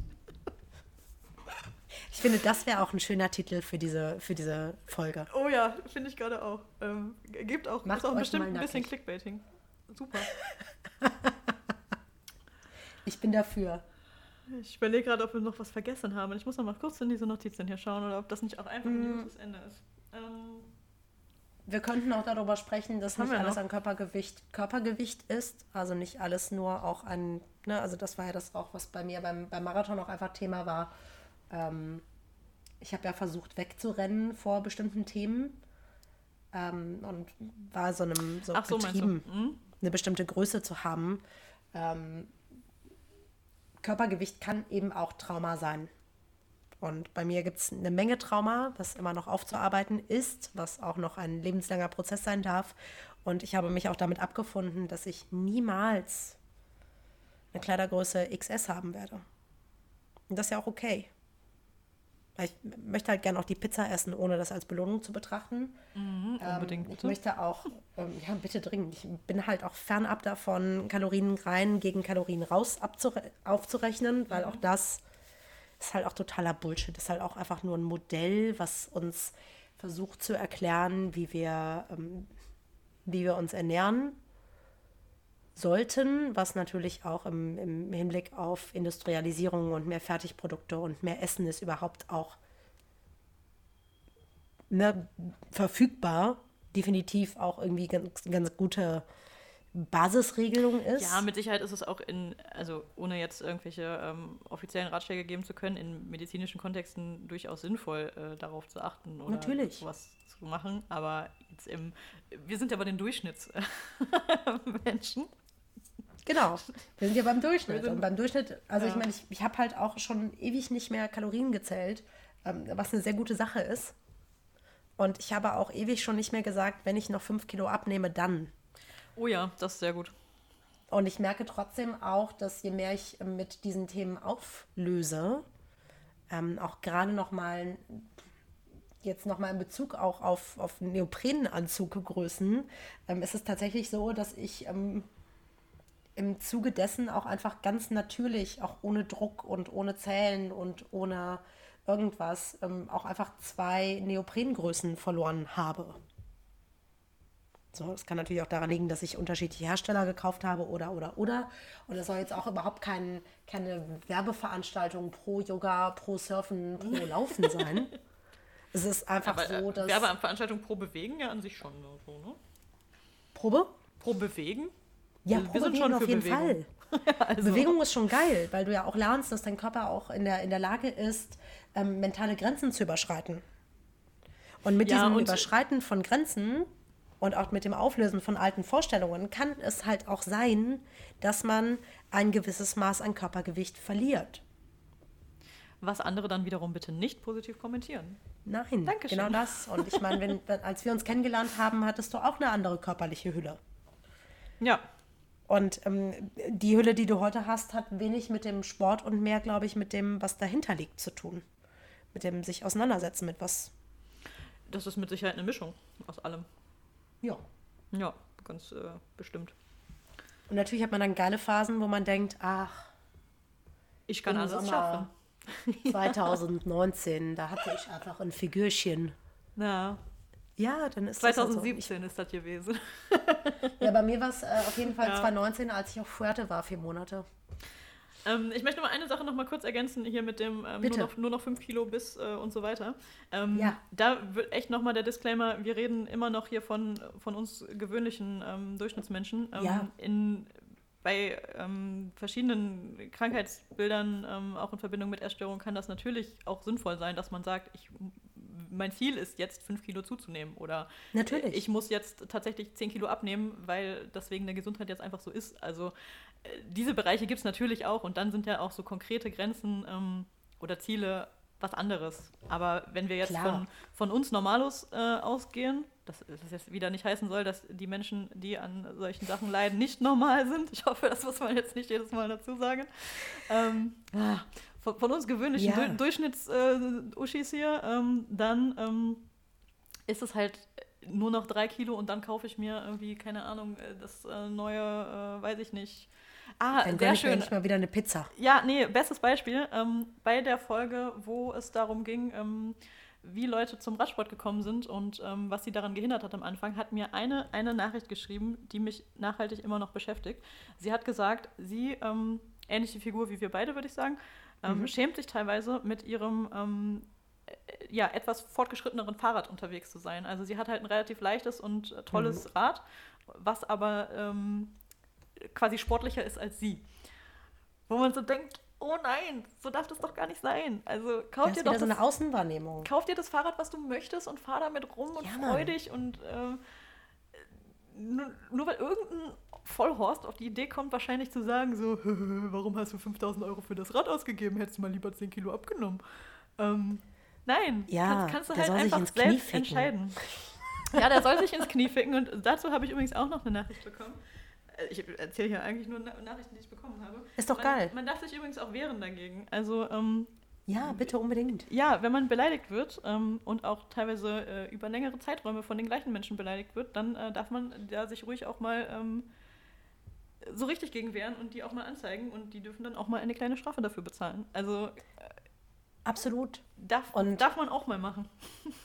Ich finde, das wäre auch ein schöner Titel für diese, für diese Folge. Oh ja, finde ich gerade auch. Ähm, gibt auch, Macht ist auch bestimmt ein bisschen Clickbaiting. Super. ich bin dafür. Ich überlege gerade, ob wir noch was vergessen haben. Ich muss noch mal kurz in diese Notizen hier schauen oder ob das nicht auch einfach mm. das Ende ist. Ähm, wir könnten auch darüber sprechen, dass nicht alles noch? an Körpergewicht Körpergewicht ist. Also nicht alles nur auch an, ne, also das war ja das auch, was bei mir beim, beim Marathon auch einfach Thema war. Ähm, ich habe ja versucht wegzurennen vor bestimmten Themen ähm, und war so einem so, so getrieben, mhm. eine bestimmte Größe zu haben. Ähm, Körpergewicht kann eben auch Trauma sein. Und bei mir gibt es eine Menge Trauma, was immer noch aufzuarbeiten ist, was auch noch ein lebenslanger Prozess sein darf. Und ich habe mich auch damit abgefunden, dass ich niemals eine Kleidergröße XS haben werde. Und das ist ja auch okay. Ich möchte halt gerne auch die Pizza essen, ohne das als Belohnung zu betrachten. Mhm, ähm, unbedingt. Ähm, ich möchte auch, ähm, ja, bitte dringend. Ich bin halt auch fernab davon, Kalorien rein gegen Kalorien raus aufzurechnen, weil mhm. auch das ist halt auch totaler Bullshit. Das ist halt auch einfach nur ein Modell, was uns versucht zu erklären, wie wir, ähm, wie wir uns ernähren sollten, was natürlich auch im, im Hinblick auf Industrialisierung und mehr Fertigprodukte und mehr Essen ist überhaupt auch ne, verfügbar, definitiv auch irgendwie ganz, ganz gute Basisregelung ist. Ja, mit Sicherheit ist es auch in, also ohne jetzt irgendwelche ähm, offiziellen Ratschläge geben zu können, in medizinischen Kontexten durchaus sinnvoll, äh, darauf zu achten oder Natürlich. sowas zu machen. Aber jetzt im, wir sind ja bei den Durchschnittsmenschen. Genau, wir sind ja beim Durchschnitt. Und beim Durchschnitt, also ja. ich meine, ich, ich habe halt auch schon ewig nicht mehr Kalorien gezählt, ähm, was eine sehr gute Sache ist. Und ich habe auch ewig schon nicht mehr gesagt, wenn ich noch fünf Kilo abnehme, dann. Oh ja, das ist sehr gut. Und ich merke trotzdem auch, dass je mehr ich mit diesen Themen auflöse, ähm, auch gerade noch mal jetzt noch mal in Bezug auch auf, auf Neoprenanzuggrößen, ähm, ist es tatsächlich so, dass ich ähm, im Zuge dessen auch einfach ganz natürlich, auch ohne Druck und ohne Zählen und ohne irgendwas, ähm, auch einfach zwei Neoprengrößen verloren habe. So, das kann natürlich auch daran liegen, dass ich unterschiedliche Hersteller gekauft habe oder, oder, oder. Und das soll jetzt auch überhaupt kein, keine Werbeveranstaltung pro Yoga, pro Surfen, pro Laufen sein. es ist einfach Aber, so, äh, dass... Werbeveranstaltung pro Bewegen ja an sich schon so, ne? Probe? Pro Bewegen? Ja, Also pro Bewegung auf jeden Fall. also, Bewegung ist schon geil, weil du ja auch lernst, dass dein Körper auch in der, in der Lage ist, ähm, mentale Grenzen zu überschreiten. Und mit Ja, diesem und- Überschreiten von Grenzen und auch mit dem Auflösen von alten Vorstellungen kann es halt auch sein, dass man ein gewisses Maß an Körpergewicht verliert. was andere dann wiederum bitte nicht positiv kommentieren. Nein, Dankeschön. genau das. Und ich meine, wenn- als wir uns kennengelernt haben, hattest du auch eine andere körperliche Hülle. Ja, Und ähm, die Hülle, die du heute hast, hat wenig mit dem Sport und mehr, glaube ich, mit dem, was dahinter liegt, zu tun. Mit dem sich auseinandersetzen mit was. das ist mit Sicherheit eine Mischung aus allem. Ja. Ja, ganz äh, bestimmt. Und natürlich hat man dann geile Phasen, wo man denkt, ach, Ich kann alles Sommer. schaffen. 2019, da hatte ich einfach ein Figürchen. Ja, Ja, dann ist das halt so. 2017 ist das gewesen. Ja, bei mir war es äh, auf jeden Fall Ja. 2019, als ich auf Fuerte war, vier Monate. Ähm, ich möchte mal eine Sache noch mal kurz ergänzen, hier mit dem ähm, nur, noch, nur noch 5 Kilo bis äh, und so weiter. Ähm, Ja. Da wird echt noch mal der Disclaimer, wir reden immer noch hier von, von uns gewöhnlichen ähm, Durchschnittsmenschen. Ähm, Ja. in, bei ähm, verschiedenen Krankheitsbildern, auch in Verbindung mit Essstörungen, kann das natürlich auch sinnvoll sein, dass man sagt, ich, mein Ziel ist jetzt 5 Kilo zuzunehmen oder Natürlich. ich muss jetzt tatsächlich 10 Kilo abnehmen, weil das wegen der Gesundheit jetzt einfach so ist. Also äh, diese Bereiche gibt es natürlich auch und dann sind ja auch so konkrete Grenzen ähm, oder Ziele was anderes. Aber wenn wir jetzt Klar. von, von uns Normalos äh, ausgehen, das, das jetzt wieder nicht heißen soll, dass die Menschen, die an solchen Sachen leiden, nicht normal sind. Ich hoffe, das muss man jetzt nicht jedes Mal dazu sagen. Ähm, ah, von, von uns gewöhnlichen Ja. du Durchschnitts-Uschis hier, ähm, dann ähm, ist es halt nur noch drei Kilo und dann kaufe ich mir irgendwie, keine Ahnung, äh, das äh, neue, äh, weiß ich nicht. Ah, dann sehr ich schön. nicht mal wieder eine Pizza. Ja, nee, bestes Beispiel. Ähm, bei der Folge, wo es darum ging, ähm, wie Leute zum Radsport gekommen sind und ähm, was sie daran gehindert hat am Anfang, hat mir eine, eine Nachricht geschrieben, die mich nachhaltig immer noch beschäftigt. Sie hat gesagt, sie, ähm, ähnliche Figur wie wir beide, würde ich sagen, ähm, schämt sich teilweise mit ihrem ähm, äh, ja, etwas fortgeschritteneren Fahrrad unterwegs zu sein. Also sie hat halt ein relativ leichtes und äh, tolles Rad, was aber ähm, quasi sportlicher ist als sie. Wo man so denkt, oh nein, so darf das doch gar nicht sein. Also kauf Das dir doch so das, eine Außenwahrnehmung. kauf dir das Fahrrad, was du möchtest und fahr damit rum und Ja, freu dich und äh, nur, nur weil irgendein Vollhorst auf die Idee kommt, wahrscheinlich zu sagen, so, warum hast du 5000 Euro für das Rad ausgegeben? Hättest du mal lieber 10 Kilo abgenommen. Ähm, nein, Ja, kannst, kannst du halt einfach selbst ficken. entscheiden. Ja, der soll sich ins Knie ficken und dazu habe ich übrigens auch noch eine Nachricht bekommen. Äh, Ich erzähle hier eigentlich nur Na Nachrichten, die ich bekommen habe. Ist doch man, geil. Man darf sich übrigens auch wehren dagegen. Also, ähm, Ja, bitte unbedingt. ja, wenn man beleidigt wird ähm, und auch teilweise äh, über längere Zeiträume von den gleichen Menschen beleidigt wird, dann äh, darf man da sich ruhig auch mal ähm, so richtig gegen wehren und die auch mal anzeigen und die dürfen dann auch mal eine kleine Strafe dafür bezahlen. Also Absolut. darf, Und- darf man auch mal machen.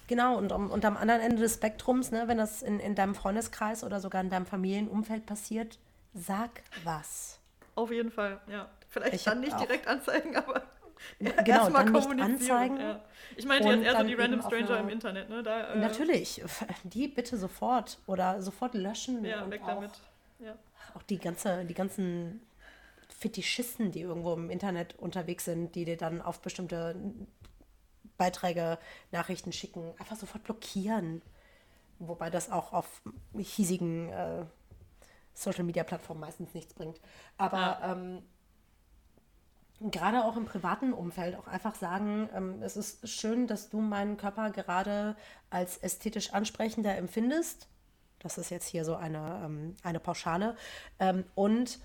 Genau, und, am- und am anderen Ende des Spektrums, ne, wenn das in, in deinem Freundeskreis oder sogar in deinem Familienumfeld passiert, sag was. Auf jeden Fall, ja. Vielleicht Ich dann nicht auch- direkt anzeigen, aber Genau, erst mal dann nicht kommunizieren. anzeigen. Ja. Ich meinte jetzt eher so die Random Stranger im Internet, ne? Da, äh, Natürlich, die bitte sofort oder sofort löschen. Ja, und weg auch, damit. Ja. Auch die, ganze, die ganzen Fetischisten, die irgendwo im Internet unterwegs sind, die dir dann auf bestimmte Beiträge, Nachrichten schicken, einfach sofort blockieren. Wobei das auch auf hiesigen äh, Social-Media-Plattformen meistens nichts bringt. Aber Ja. ähm, gerade auch im privaten Umfeld auch einfach sagen, ähm, es ist schön, dass du meinen Körper gerade als ästhetisch ansprechender empfindest. Das ist jetzt hier so eine, ähm, eine Pauschale. Ähm, und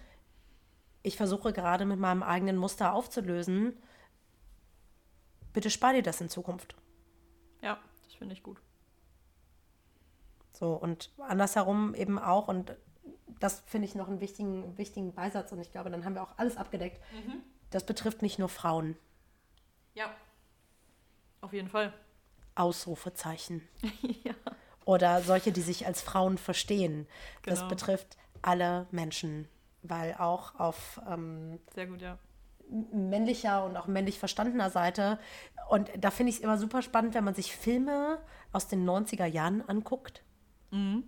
ich versuche gerade mit meinem eigenen Muster aufzulösen. Bitte spar dir das in Zukunft. ja, das finde ich gut. So, und andersherum eben auch, und das finde ich noch einen wichtigen, wichtigen Beisatz, und ich glaube, dann haben wir auch alles abgedeckt. Das betrifft nicht nur Frauen. Ja. Auf jeden Fall. Ausrufezeichen. ja. Oder solche, die sich als Frauen verstehen. Das Genau. betrifft alle Menschen, weil auch auf ähm, Sehr gut, ja. männlicher und auch männlich verstandener Seite, und da finde ich es immer super spannend, wenn man sich Filme aus den 90er Jahren anguckt. Mhm.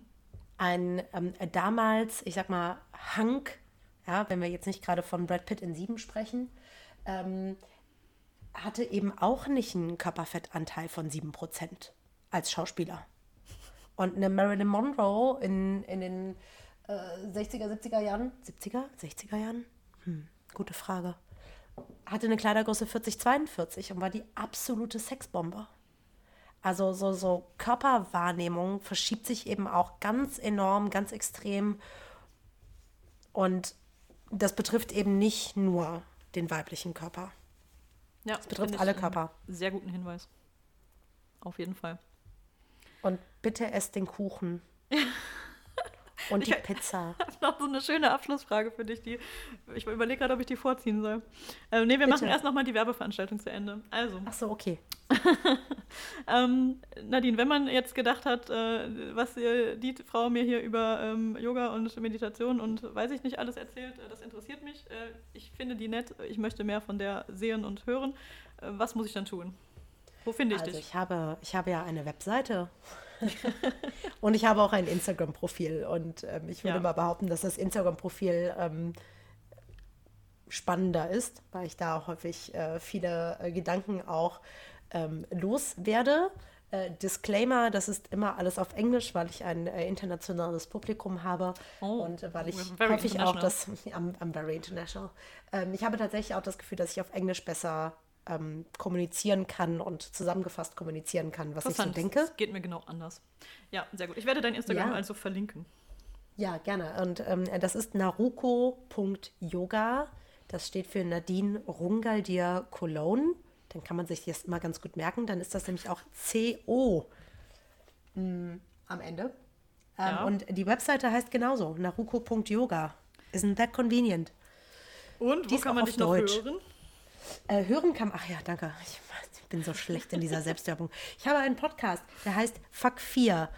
ein ähm, damals, ich sag mal, Hank, ja, wenn wir jetzt nicht gerade von Brad Pitt in Sieben sprechen, ähm, hatte eben auch nicht einen Körperfettanteil von 7% als Schauspieler. Und eine Marilyn Monroe in, in den äh, 60er, 70er Jahren, 70er, 60er Jahren? Hm, gute Frage. Hatte eine Kleidergröße 40, 42 und war die absolute Sexbombe. Also so, so Körperwahrnehmung verschiebt sich eben auch ganz enorm, ganz extrem. Und das betrifft eben nicht nur den weiblichen Körper. Ja, Das betrifft alle Körper. Sehr guten Hinweis. Auf jeden Fall. Und bitte esst den Kuchen. Und die Ich- Pizza. noch so eine schöne Abschlussfrage für dich. Die, ich überlege gerade, ob ich die vorziehen soll. Ähm, nee, wir machen Bitte. erst nochmal die Werbeveranstaltung zu Ende. Also, Ach so, okay. ähm, Nadine, wenn man jetzt gedacht hat, äh, was die Frau mir hier über ähm, Yoga und Meditation und weiß ich nicht alles erzählt, äh, das interessiert mich. Äh, ich finde die nett, ich möchte mehr von der sehen und hören. Äh, was muss ich dann tun? Wo finde ich Also dich? ich habe, ich habe ja eine Webseite. Und ich habe auch ein Instagram-Profil. Und ähm, ich würde Ja. mal behaupten, dass das Instagram-Profil ähm, spannender ist, weil ich da häufig äh, viele äh, Gedanken auch ähm, loswerde. Äh, Disclaimer, das ist immer alles auf Englisch, weil ich ein äh, internationales Publikum habe Oh, und weil ich häufig auch das, I'm, I'm very international. Ähm, ich habe tatsächlich auch das Gefühl, dass ich auf Englisch besser ähm, kommunizieren kann und zusammengefasst kommunizieren kann, was ich so denke. Das geht mir genau anders. Ja, sehr gut. Ich werde dein Instagram Ja. also verlinken. Ja, gerne. Und ähm, das ist naruko.yoga. Das steht für Nadine Rungaldir Cologne. Dann kann man sich das immer ganz gut merken. Dann ist das nämlich auch CO mm, am Ende. Ähm, Ja. Und die Webseite heißt genauso, naruko.yoga. Isn't that convenient? Und wo ist kann man dich noch Deutsch. hören? Äh, hören kann, ach ja, danke. Ich, ich bin so schlecht in dieser Selbstwerbung. Ich habe einen Podcast, der heißt Fuck 4.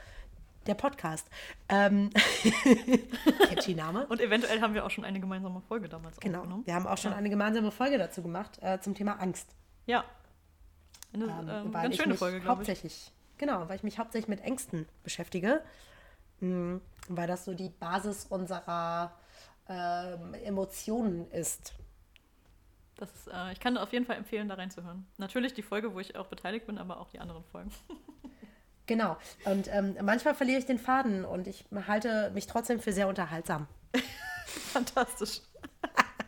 Der Podcast. Ähm, catchy Name. Und eventuell haben wir auch schon eine gemeinsame Folge damals Genau. aufgenommen. Wir haben auch schon eine gemeinsame Folge dazu gemacht äh, zum Thema Angst. Ja. Eine Ähm, ähm, ganz schöne Folge, glaube ich. hauptsächlich, Genau, weil ich mich hauptsächlich mit Ängsten beschäftige. Mm, Weil das so die Basis unserer ähm, Emotionen ist. Das ist, äh, ich kann auf jeden Fall empfehlen, da reinzuhören. Natürlich die Folge, wo ich auch beteiligt bin, aber auch die anderen Folgen. Genau. Und ähm, manchmal verliere ich den Faden und ich halte mich trotzdem für sehr unterhaltsam. Fantastisch.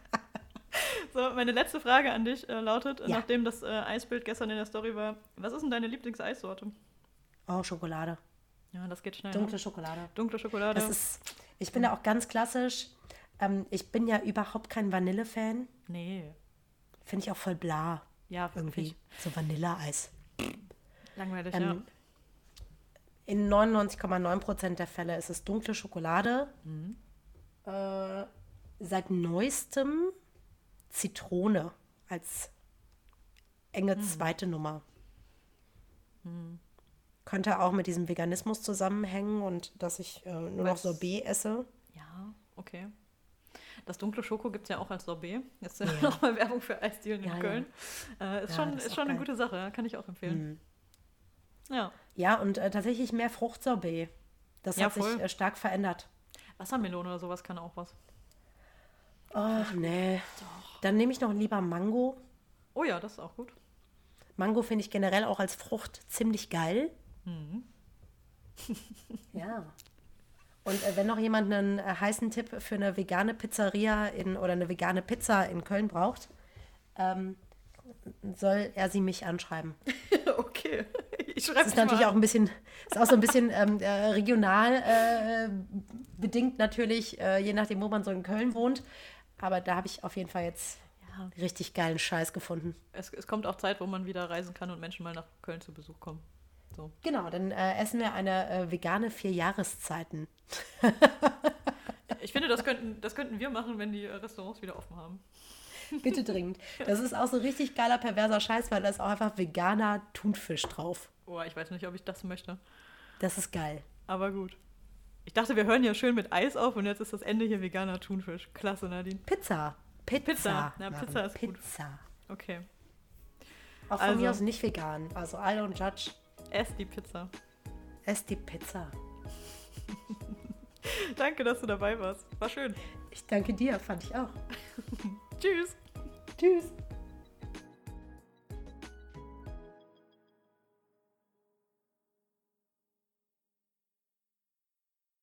so, meine letzte Frage an dich äh, lautet, Ja. nachdem das äh, Eisbild gestern in der Story war, was ist denn deine Lieblingseissorte? Oh, Schokolade. Ja, das geht schnell. Dunkle ne? Schokolade. Dunkle Schokolade. Das ist, ich bin da auch ganz klassisch. Ähm, ich bin ja überhaupt kein Vanille-Fan. nee. Finde ich auch voll bla. Ja, Irgendwie. irgendwie. So Vanilleeis. Langweilig, Ähm, In 99,9% der Fälle ist es dunkle Schokolade. Mhm. Äh, seit neuestem Zitrone als enge Mhm. zweite Nummer. Könnte auch mit diesem Veganismus zusammenhängen und dass ich äh, nur noch Was? Sorbet esse. ja. Ja, okay. Das dunkle Schoko gibt es ja auch als Sorbet. Jetzt nochmal Werbung für Eisdielen in Ja, ja. Köln. Äh, ist Ja, schon, ist ist schon eine geil. Mhm. gute Sache, kann ich auch empfehlen. Ja. Ja, und äh, tatsächlich mehr Fruchtsorbet. Das Ja, hat sich voll. äh, stark verändert. Wassermelone oder sowas kann auch was. Oh, nee. Dann nehme ich noch lieber Mango. Oh ja, das ist auch gut. Mango finde ich generell auch als Frucht ziemlich geil. Mhm. ja. Und äh, wenn noch jemand einen äh, heißen Tipp für eine vegane Pizzeria in, oder eine vegane Pizza in Köln braucht, ähm, soll er sie mich anschreiben. okay. Ich Das schreibe ist natürlich auch ein bisschen, ist auch so ein bisschen ähm, äh, regional äh, bedingt natürlich, äh, je nachdem, wo man so in Köln wohnt. Aber da habe ich auf jeden Fall jetzt Ja. richtig geilen Scheiß gefunden. Es, es kommt auch Zeit, wo man wieder reisen kann und Menschen mal nach Köln zu Besuch kommen. So. Genau, dann äh, essen wir eine äh, vegane vier Jahreszeiten. Ich finde, das könnten, das könnten wir machen, wenn die äh, Restaurants wieder offen haben. Bitte dringend. Das ist auch so richtig geiler, perverser Scheiß, weil da ist auch einfach veganer Thunfisch drauf. Oh, ich weiß nicht, ob ich das möchte. Das ist geil. Aber gut. Ich dachte, wir hören ja schön mit Eis auf und jetzt ist das Ende hier veganer Thunfisch. Klasse, Nadine. Pizza. Pizza. Pizza. Maren. Pizza ist gut. Pizza. Okay. Auch von Also. mir aus nicht vegan. Also I don't judge. Ess die Pizza. Ess die Pizza. Danke, dass du dabei warst. War schön. Ich danke dir, fand ich auch. Tschüss. Tschüss.